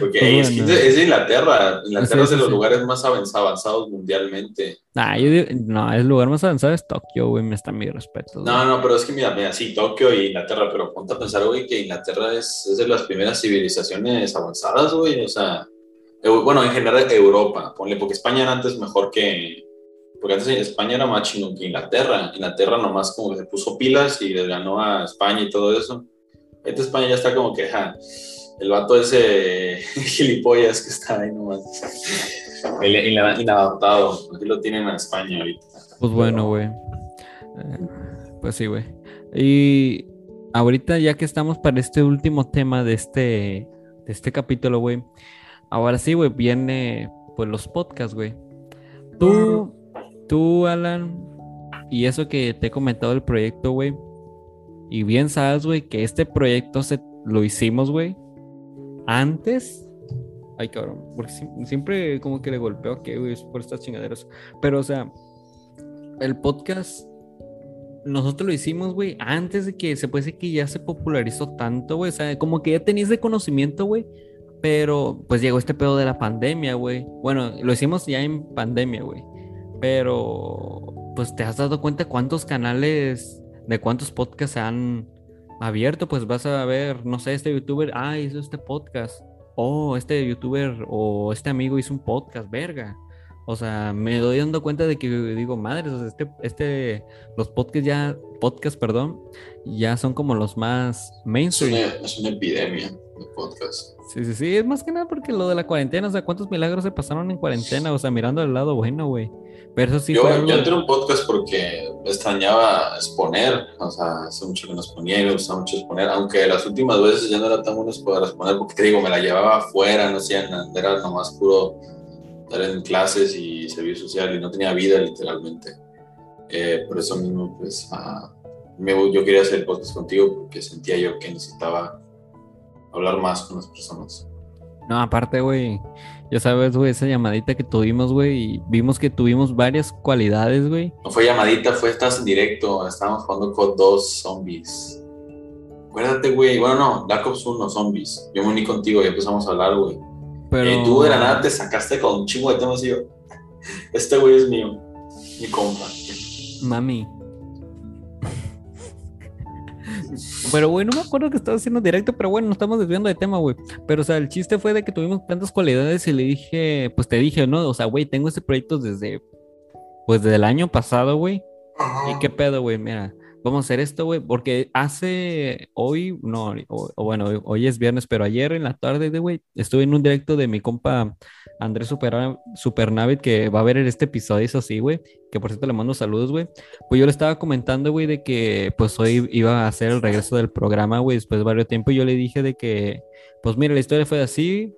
[SPEAKER 2] Porque es, de Inglaterra. Inglaterra es de los lugares más avanzados mundialmente.
[SPEAKER 1] Nah, yo digo, no, el lugar más avanzado es Tokio, güey, me está mi respeto.
[SPEAKER 2] No, no, pero es que mira, mira, sí, Tokio y Inglaterra, pero ponte a pensar, güey, que Inglaterra es, es de las primeras civilizaciones avanzadas, güey, o sea, bueno, en general Europa, ponle, porque España antes mejor que, porque antes España era más chingón que Inglaterra. Inglaterra nomás como que se puso pilas y les ganó a España y todo eso. Esta España ya está como que, ja, el vato ese gilipollas que está ahí nomás. El, inadaptado. Aquí lo tienen en España ahorita.
[SPEAKER 1] Pues bueno, güey. Eh, pues sí, güey. Y ahorita ya que estamos para este último tema de este, de este capítulo, güey. Ahora sí, güey, viene pues los podcasts, güey. Tú, tú, Alan, y eso que te he comentado el proyecto, güey. Y bien sabes, güey, que este proyecto se, lo hicimos, güey, antes. Ay, cabrón. Porque siempre como que le golpeo que, güey, por estas chingaderas. Pero, o sea, el podcast. Nosotros lo hicimos, güey, antes de que se puede que ya se popularizó tanto, güey. O sea, como que ya tenías de conocimiento, güey. Pero pues llegó este pedo de la pandemia, güey. Bueno, lo hicimos ya en pandemia, güey. Pero, pues te has dado cuenta cuántos canales, de cuántos podcasts se han abierto, pues vas a ver, no sé, este youtuber, ah, hizo este podcast. Oh, este youtuber o este amigo hizo un podcast, verga. O sea, me doy dando cuenta de que digo, madre, este, este, los podcasts ya, podcast, perdón, ya son como los más mainstream.
[SPEAKER 2] Es una, es una epidemia de podcast.
[SPEAKER 1] Sí, sí, sí, es más que nada porque lo de la cuarentena, o sea, ¿cuántos milagros se pasaron en cuarentena? O sea, mirando al lado bueno, güey. Pero eso sí
[SPEAKER 2] yo,
[SPEAKER 1] fue algo-
[SPEAKER 2] yo entré a un podcast porque extrañaba exponer, o sea, hace mucho que no exponía y me gustaba mucho exponer, aunque las últimas veces ya no era tan bueno para exponer porque te digo, me la llevaba afuera, no hacía nada, era nomás puro estar en clases y servicio social y no tenía vida literalmente. Eh, por eso mismo, pues, ah, me- yo quería hacer el podcast contigo porque sentía yo que necesitaba hablar más con las personas.
[SPEAKER 1] No, aparte, güey, ya sabes, güey, esa llamadita que tuvimos, güey, y vimos que tuvimos varias cualidades, güey.
[SPEAKER 2] No fue llamadita, fue estás en directo, estábamos jugando con dos zombies. Acuérdate, güey, bueno, no, Black Ops 1, zombies. Yo me uní contigo y empezamos a hablar, güey.
[SPEAKER 1] Pero...
[SPEAKER 2] Y tú de la nada te sacaste con un chingo de temas y yo, este güey es mío, mi compa.
[SPEAKER 1] Mami. Pero, güey, no me acuerdo que estaba haciendo directo, pero bueno, nos estamos desviando de tema, güey. Pero, o sea, el chiste fue de que tuvimos tantas cualidades y le dije, pues te dije, ¿no? O sea, güey, tengo este proyecto desde, pues desde el año pasado, güey. ¿Y qué pedo, güey? Mira, vamos a hacer esto, güey, porque hace hoy, no, o, o bueno, hoy- es viernes, pero ayer en la tarde, de, güey, estuve en un directo de mi compa Andrés Super, Supernavit, que va a ver este episodio, eso sí, güey, que por cierto le mando saludos, güey. Pues yo le estaba comentando, güey, de que pues hoy iba a hacer el regreso del programa, güey, después de varios tiempo, y yo le dije de que, pues mira, la historia fue así,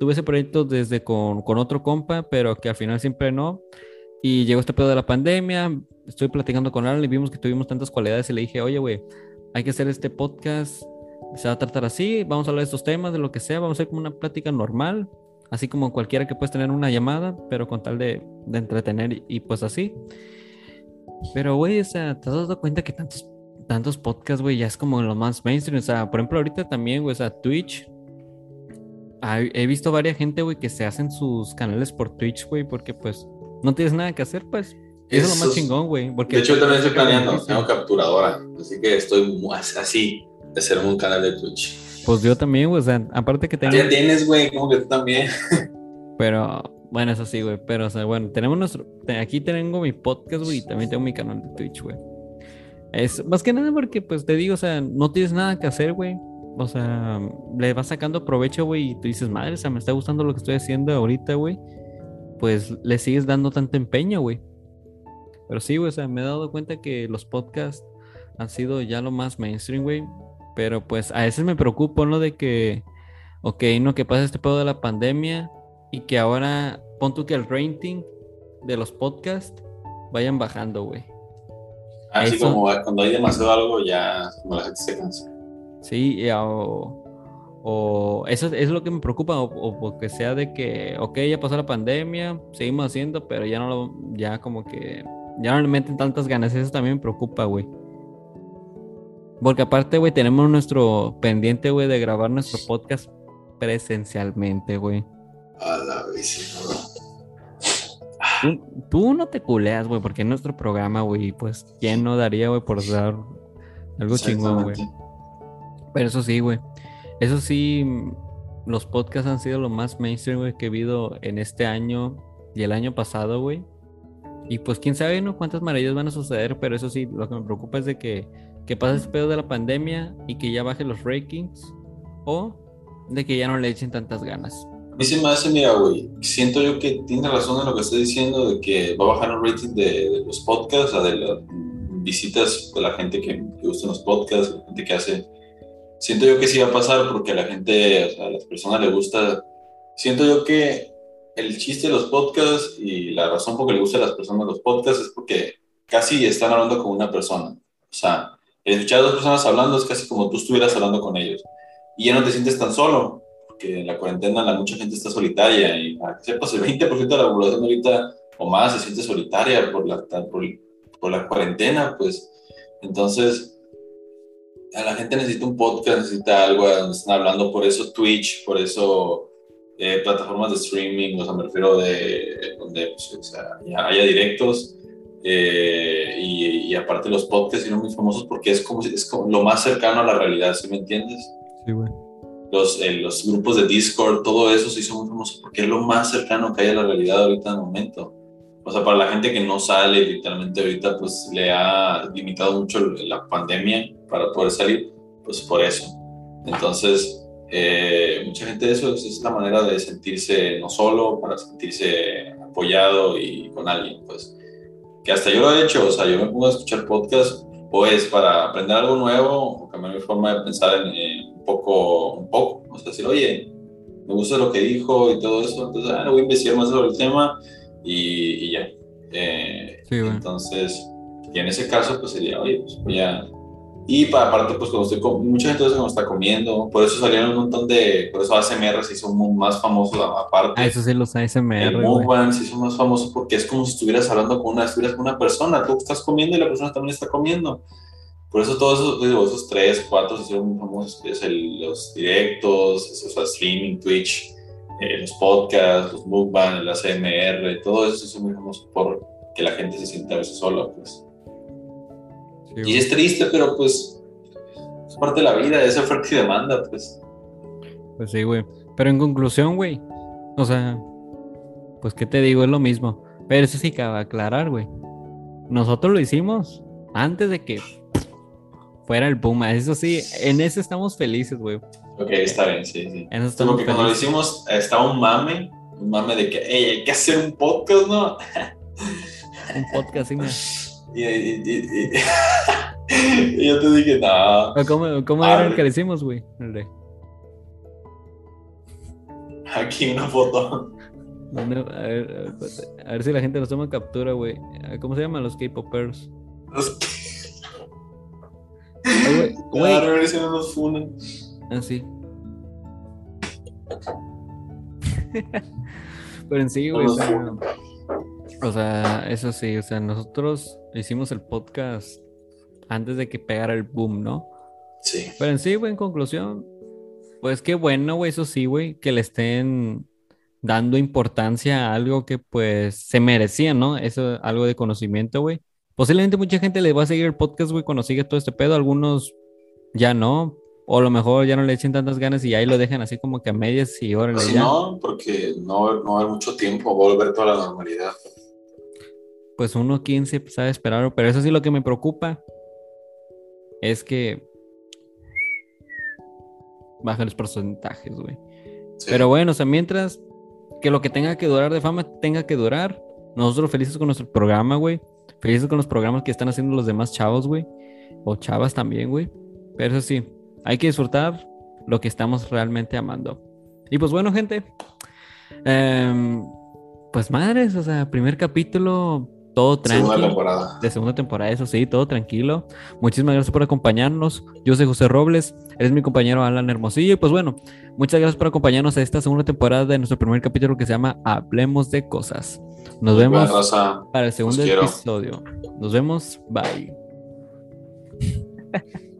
[SPEAKER 1] tuve ese proyecto desde con, con otro compa, pero que al final siempre no. Y llegó este pedo de la pandemia, estoy platicando con Alan y vimos que tuvimos tantas cualidades y le dije, oye, güey, hay que hacer este podcast, se va a tratar así, vamos a hablar de estos temas, de lo que sea, vamos a hacer como una plática normal, así como cualquiera que puedes tener una llamada, pero con tal de, de entretener y, pues así. Pero, güey, o sea, ¿te has dado cuenta que tantos, tantos podcasts, güey, ya es como lo más mainstream? O sea, por ejemplo, ahorita también, güey, o sea, Twitch. He visto varias gente, güey, que se hacen sus canales por Twitch, güey, porque pues no tienes nada que hacer, pues. Eso es lo más chingón, güey. Porque
[SPEAKER 2] De hecho, yo también estoy planeando, tengo capturadora, así que estoy así de hacerme un canal de Twitch.
[SPEAKER 1] Pues yo también, güey, o sea, aparte que tengo...
[SPEAKER 2] Ya tienes, güey, como que tú también.
[SPEAKER 1] Pero, bueno, eso sí, güey. Pero, o sea, bueno, tenemos nuestro. Aquí tengo mi podcast, güey, y también tengo mi canal de Twitch, güey. Es más que nada porque, pues te digo, o sea, no tienes nada que hacer, güey. O sea, le vas sacando provecho, güey, y tú dices, madre, o sea, me está gustando lo que estoy haciendo ahorita, güey. Pues le sigues dando tanto empeño, güey. Pero sí, güey, o sea, me he dado cuenta que los podcasts han sido ya lo más mainstream, güey. Pero pues a veces me preocupo, ¿no? De que, ok, no, que pasa este pedo de la pandemia y que ahora pon tú que el rating de los podcasts vayan bajando, güey.
[SPEAKER 2] Así
[SPEAKER 1] Eso.
[SPEAKER 2] como cuando hay demasiado algo, ya como la gente se cansa.
[SPEAKER 1] Sí, o, o eso es- es lo que me preocupa, o, o porque sea de que, ok, ya pasó la pandemia, seguimos haciendo, pero ya no lo, ya como que, ya no le meten tantas ganas, eso también me preocupa, güey. Porque aparte, güey, tenemos nuestro pendiente, güey, de grabar nuestro podcast presencialmente, güey.
[SPEAKER 2] A la bro.
[SPEAKER 1] Tú, tú no te culeas, güey, porque es nuestro programa, güey, pues, ¿quién no daría, güey, por dar algo chingón, güey? Pero eso sí, güey. Eso sí, los podcasts han sido lo más mainstream, güey, que he visto en este año y el año pasado, güey. Y pues quién sabe, ¿no? Cuántas maravillas van a suceder, pero eso sí, lo que me preocupa es de que, que pase este pedo de la pandemia y que ya baje los rankings o de que ya no le echen tantas ganas.
[SPEAKER 2] A mí se me hace, mira, güey, siento yo que tiene razón en lo que estoy diciendo de que va a bajar el rating de, de los podcasts, o de las visitas de la gente que, que gusta los podcasts, la gente que hace. Siento yo que sí va a pasar porque a la gente, o sea, a las personas les gusta. Siento yo que el chiste de los podcasts y la razón por que le gusta a las personas los podcasts es porque casi están hablando con una persona. O sea, el escuchar a dos personas hablando es casi como tú estuvieras hablando con ellos. Y ya no te sientes tan solo que en la cuarentena la mucha gente está solitaria y para que sepas, el 20% de la población ahorita o más se siente solitaria por la, por, por la cuarentena, pues. Entonces, a la gente necesita un podcast, necesita algo donde están hablando, por eso Twitch, por eso eh, plataformas de streaming, o sea, me refiero de donde pues, o sea, ya haya directos. Eh, y, y, aparte los podcasts son muy famosos porque es como, es como lo más cercano a la realidad, ¿sí me entiendes?
[SPEAKER 1] Sí, güey.
[SPEAKER 2] Los, eh, los grupos de Discord, todo eso sí son muy famosos porque es lo más cercano que hay a la realidad ahorita en el momento. O sea, para la gente que no sale, literalmente ahorita pues le ha limitado mucho la pandemia para poder salir, pues por eso. Entonces, eh, mucha gente eso es, la manera de sentirse no solo, para sentirse apoyado y con alguien, pues que hasta yo lo he hecho, o sea, yo me pongo a escuchar podcast o es para aprender algo nuevo o cambiar mi forma de pensar en, un poco, un poco, o sea, decir, oye, me gusta lo que dijo y todo eso, entonces, ah, voy a investigar más sobre el tema y, y ya. Eh, sí, bueno. Entonces, y en ese caso, pues sería, oye, pues voy a y para aparte, pues cuando estoy mucha gente cuando está comiendo, por eso salieron un montón de, por eso ASMR se hizo más famoso aparte.
[SPEAKER 1] Ah, eso sí, los ASMR.
[SPEAKER 2] El Mukbang se hizo más famoso porque es como si estuvieras hablando con una, estuvieras con una persona, tú estás comiendo y la persona también está comiendo. Por eso todos esos, digo, esos tres, cuatro se hicieron muy famosos, es el, los directos, esos streaming, Twitch, eh, los podcasts, los mukbang, el ASMR, todo eso se hizo muy famoso por que la gente se sienta a veces sola, pues y es triste, pero pues es parte de la vida, es oferta y demanda, pues.
[SPEAKER 1] Pues sí, güey. Pero en conclusión, güey, o sea, pues qué te digo, es lo mismo. Pero eso sí cabe aclarar, güey. Nosotros lo hicimos antes de que fuera el Puma. Eso sí, en eso estamos felices, güey.
[SPEAKER 2] Ok, está bien, sí, sí. En eso Porque cuando lo hicimos estaba un mame, un mame de que, hey, hay que hacer un podcast, ¿no?
[SPEAKER 1] un podcast, sí,
[SPEAKER 2] y, y, y, yo te dije, no.
[SPEAKER 1] ¿Cómo, cómo era el que le hicimos, güey?
[SPEAKER 2] Aquí una foto.
[SPEAKER 1] a, ver, a, ver, si la gente nos toma captura, güey. ¿Cómo se llaman los K-Popers? Los
[SPEAKER 2] Ay, güey. a ver nos funan.
[SPEAKER 1] Ah, sí. Pero en sí, güey. O sea, eso sí, o sea, nosotros hicimos el podcast antes de que pegara el boom, ¿no?
[SPEAKER 2] Sí.
[SPEAKER 1] Pero en sí, güey, en conclusión, pues qué bueno, güey, eso sí, güey, que le estén dando importancia a algo que pues se merecía, ¿no? Eso, algo de conocimiento, güey. Posiblemente mucha gente le va a seguir el podcast, güey, cuando sigue todo este pedo, algunos ya no, o a lo mejor ya no le echen tantas ganas y ahí lo dejan así como que a medias y órale
[SPEAKER 2] pues. No, porque no, no hay mucho tiempo a volver toda la normalidad
[SPEAKER 1] pues uno quién se sabe esperar, pero eso sí lo que me preocupa es que bajan los porcentajes, güey. Pero bueno, o sea, mientras que lo que tenga que durar de fama tenga que durar, nosotros felices con nuestro programa, güey. Felices con los programas que están haciendo los demás chavos, güey. O chavas también, güey. Pero eso sí, hay que disfrutar lo que estamos realmente amando. Y pues bueno, gente. Em, pues madres, o sea, primer capítulo todo tranquilo. Segunda temporada. De segunda temporada, eso sí, todo tranquilo. Muchísimas gracias por acompañarnos. Yo soy José Robles, eres mi compañero Alan Hermosillo. Y pues bueno, muchas gracias por acompañarnos a esta segunda temporada de nuestro primer capítulo que se llama Hablemos de Cosas. Nos vemos para el segundo episodio. Nos vemos. Bye.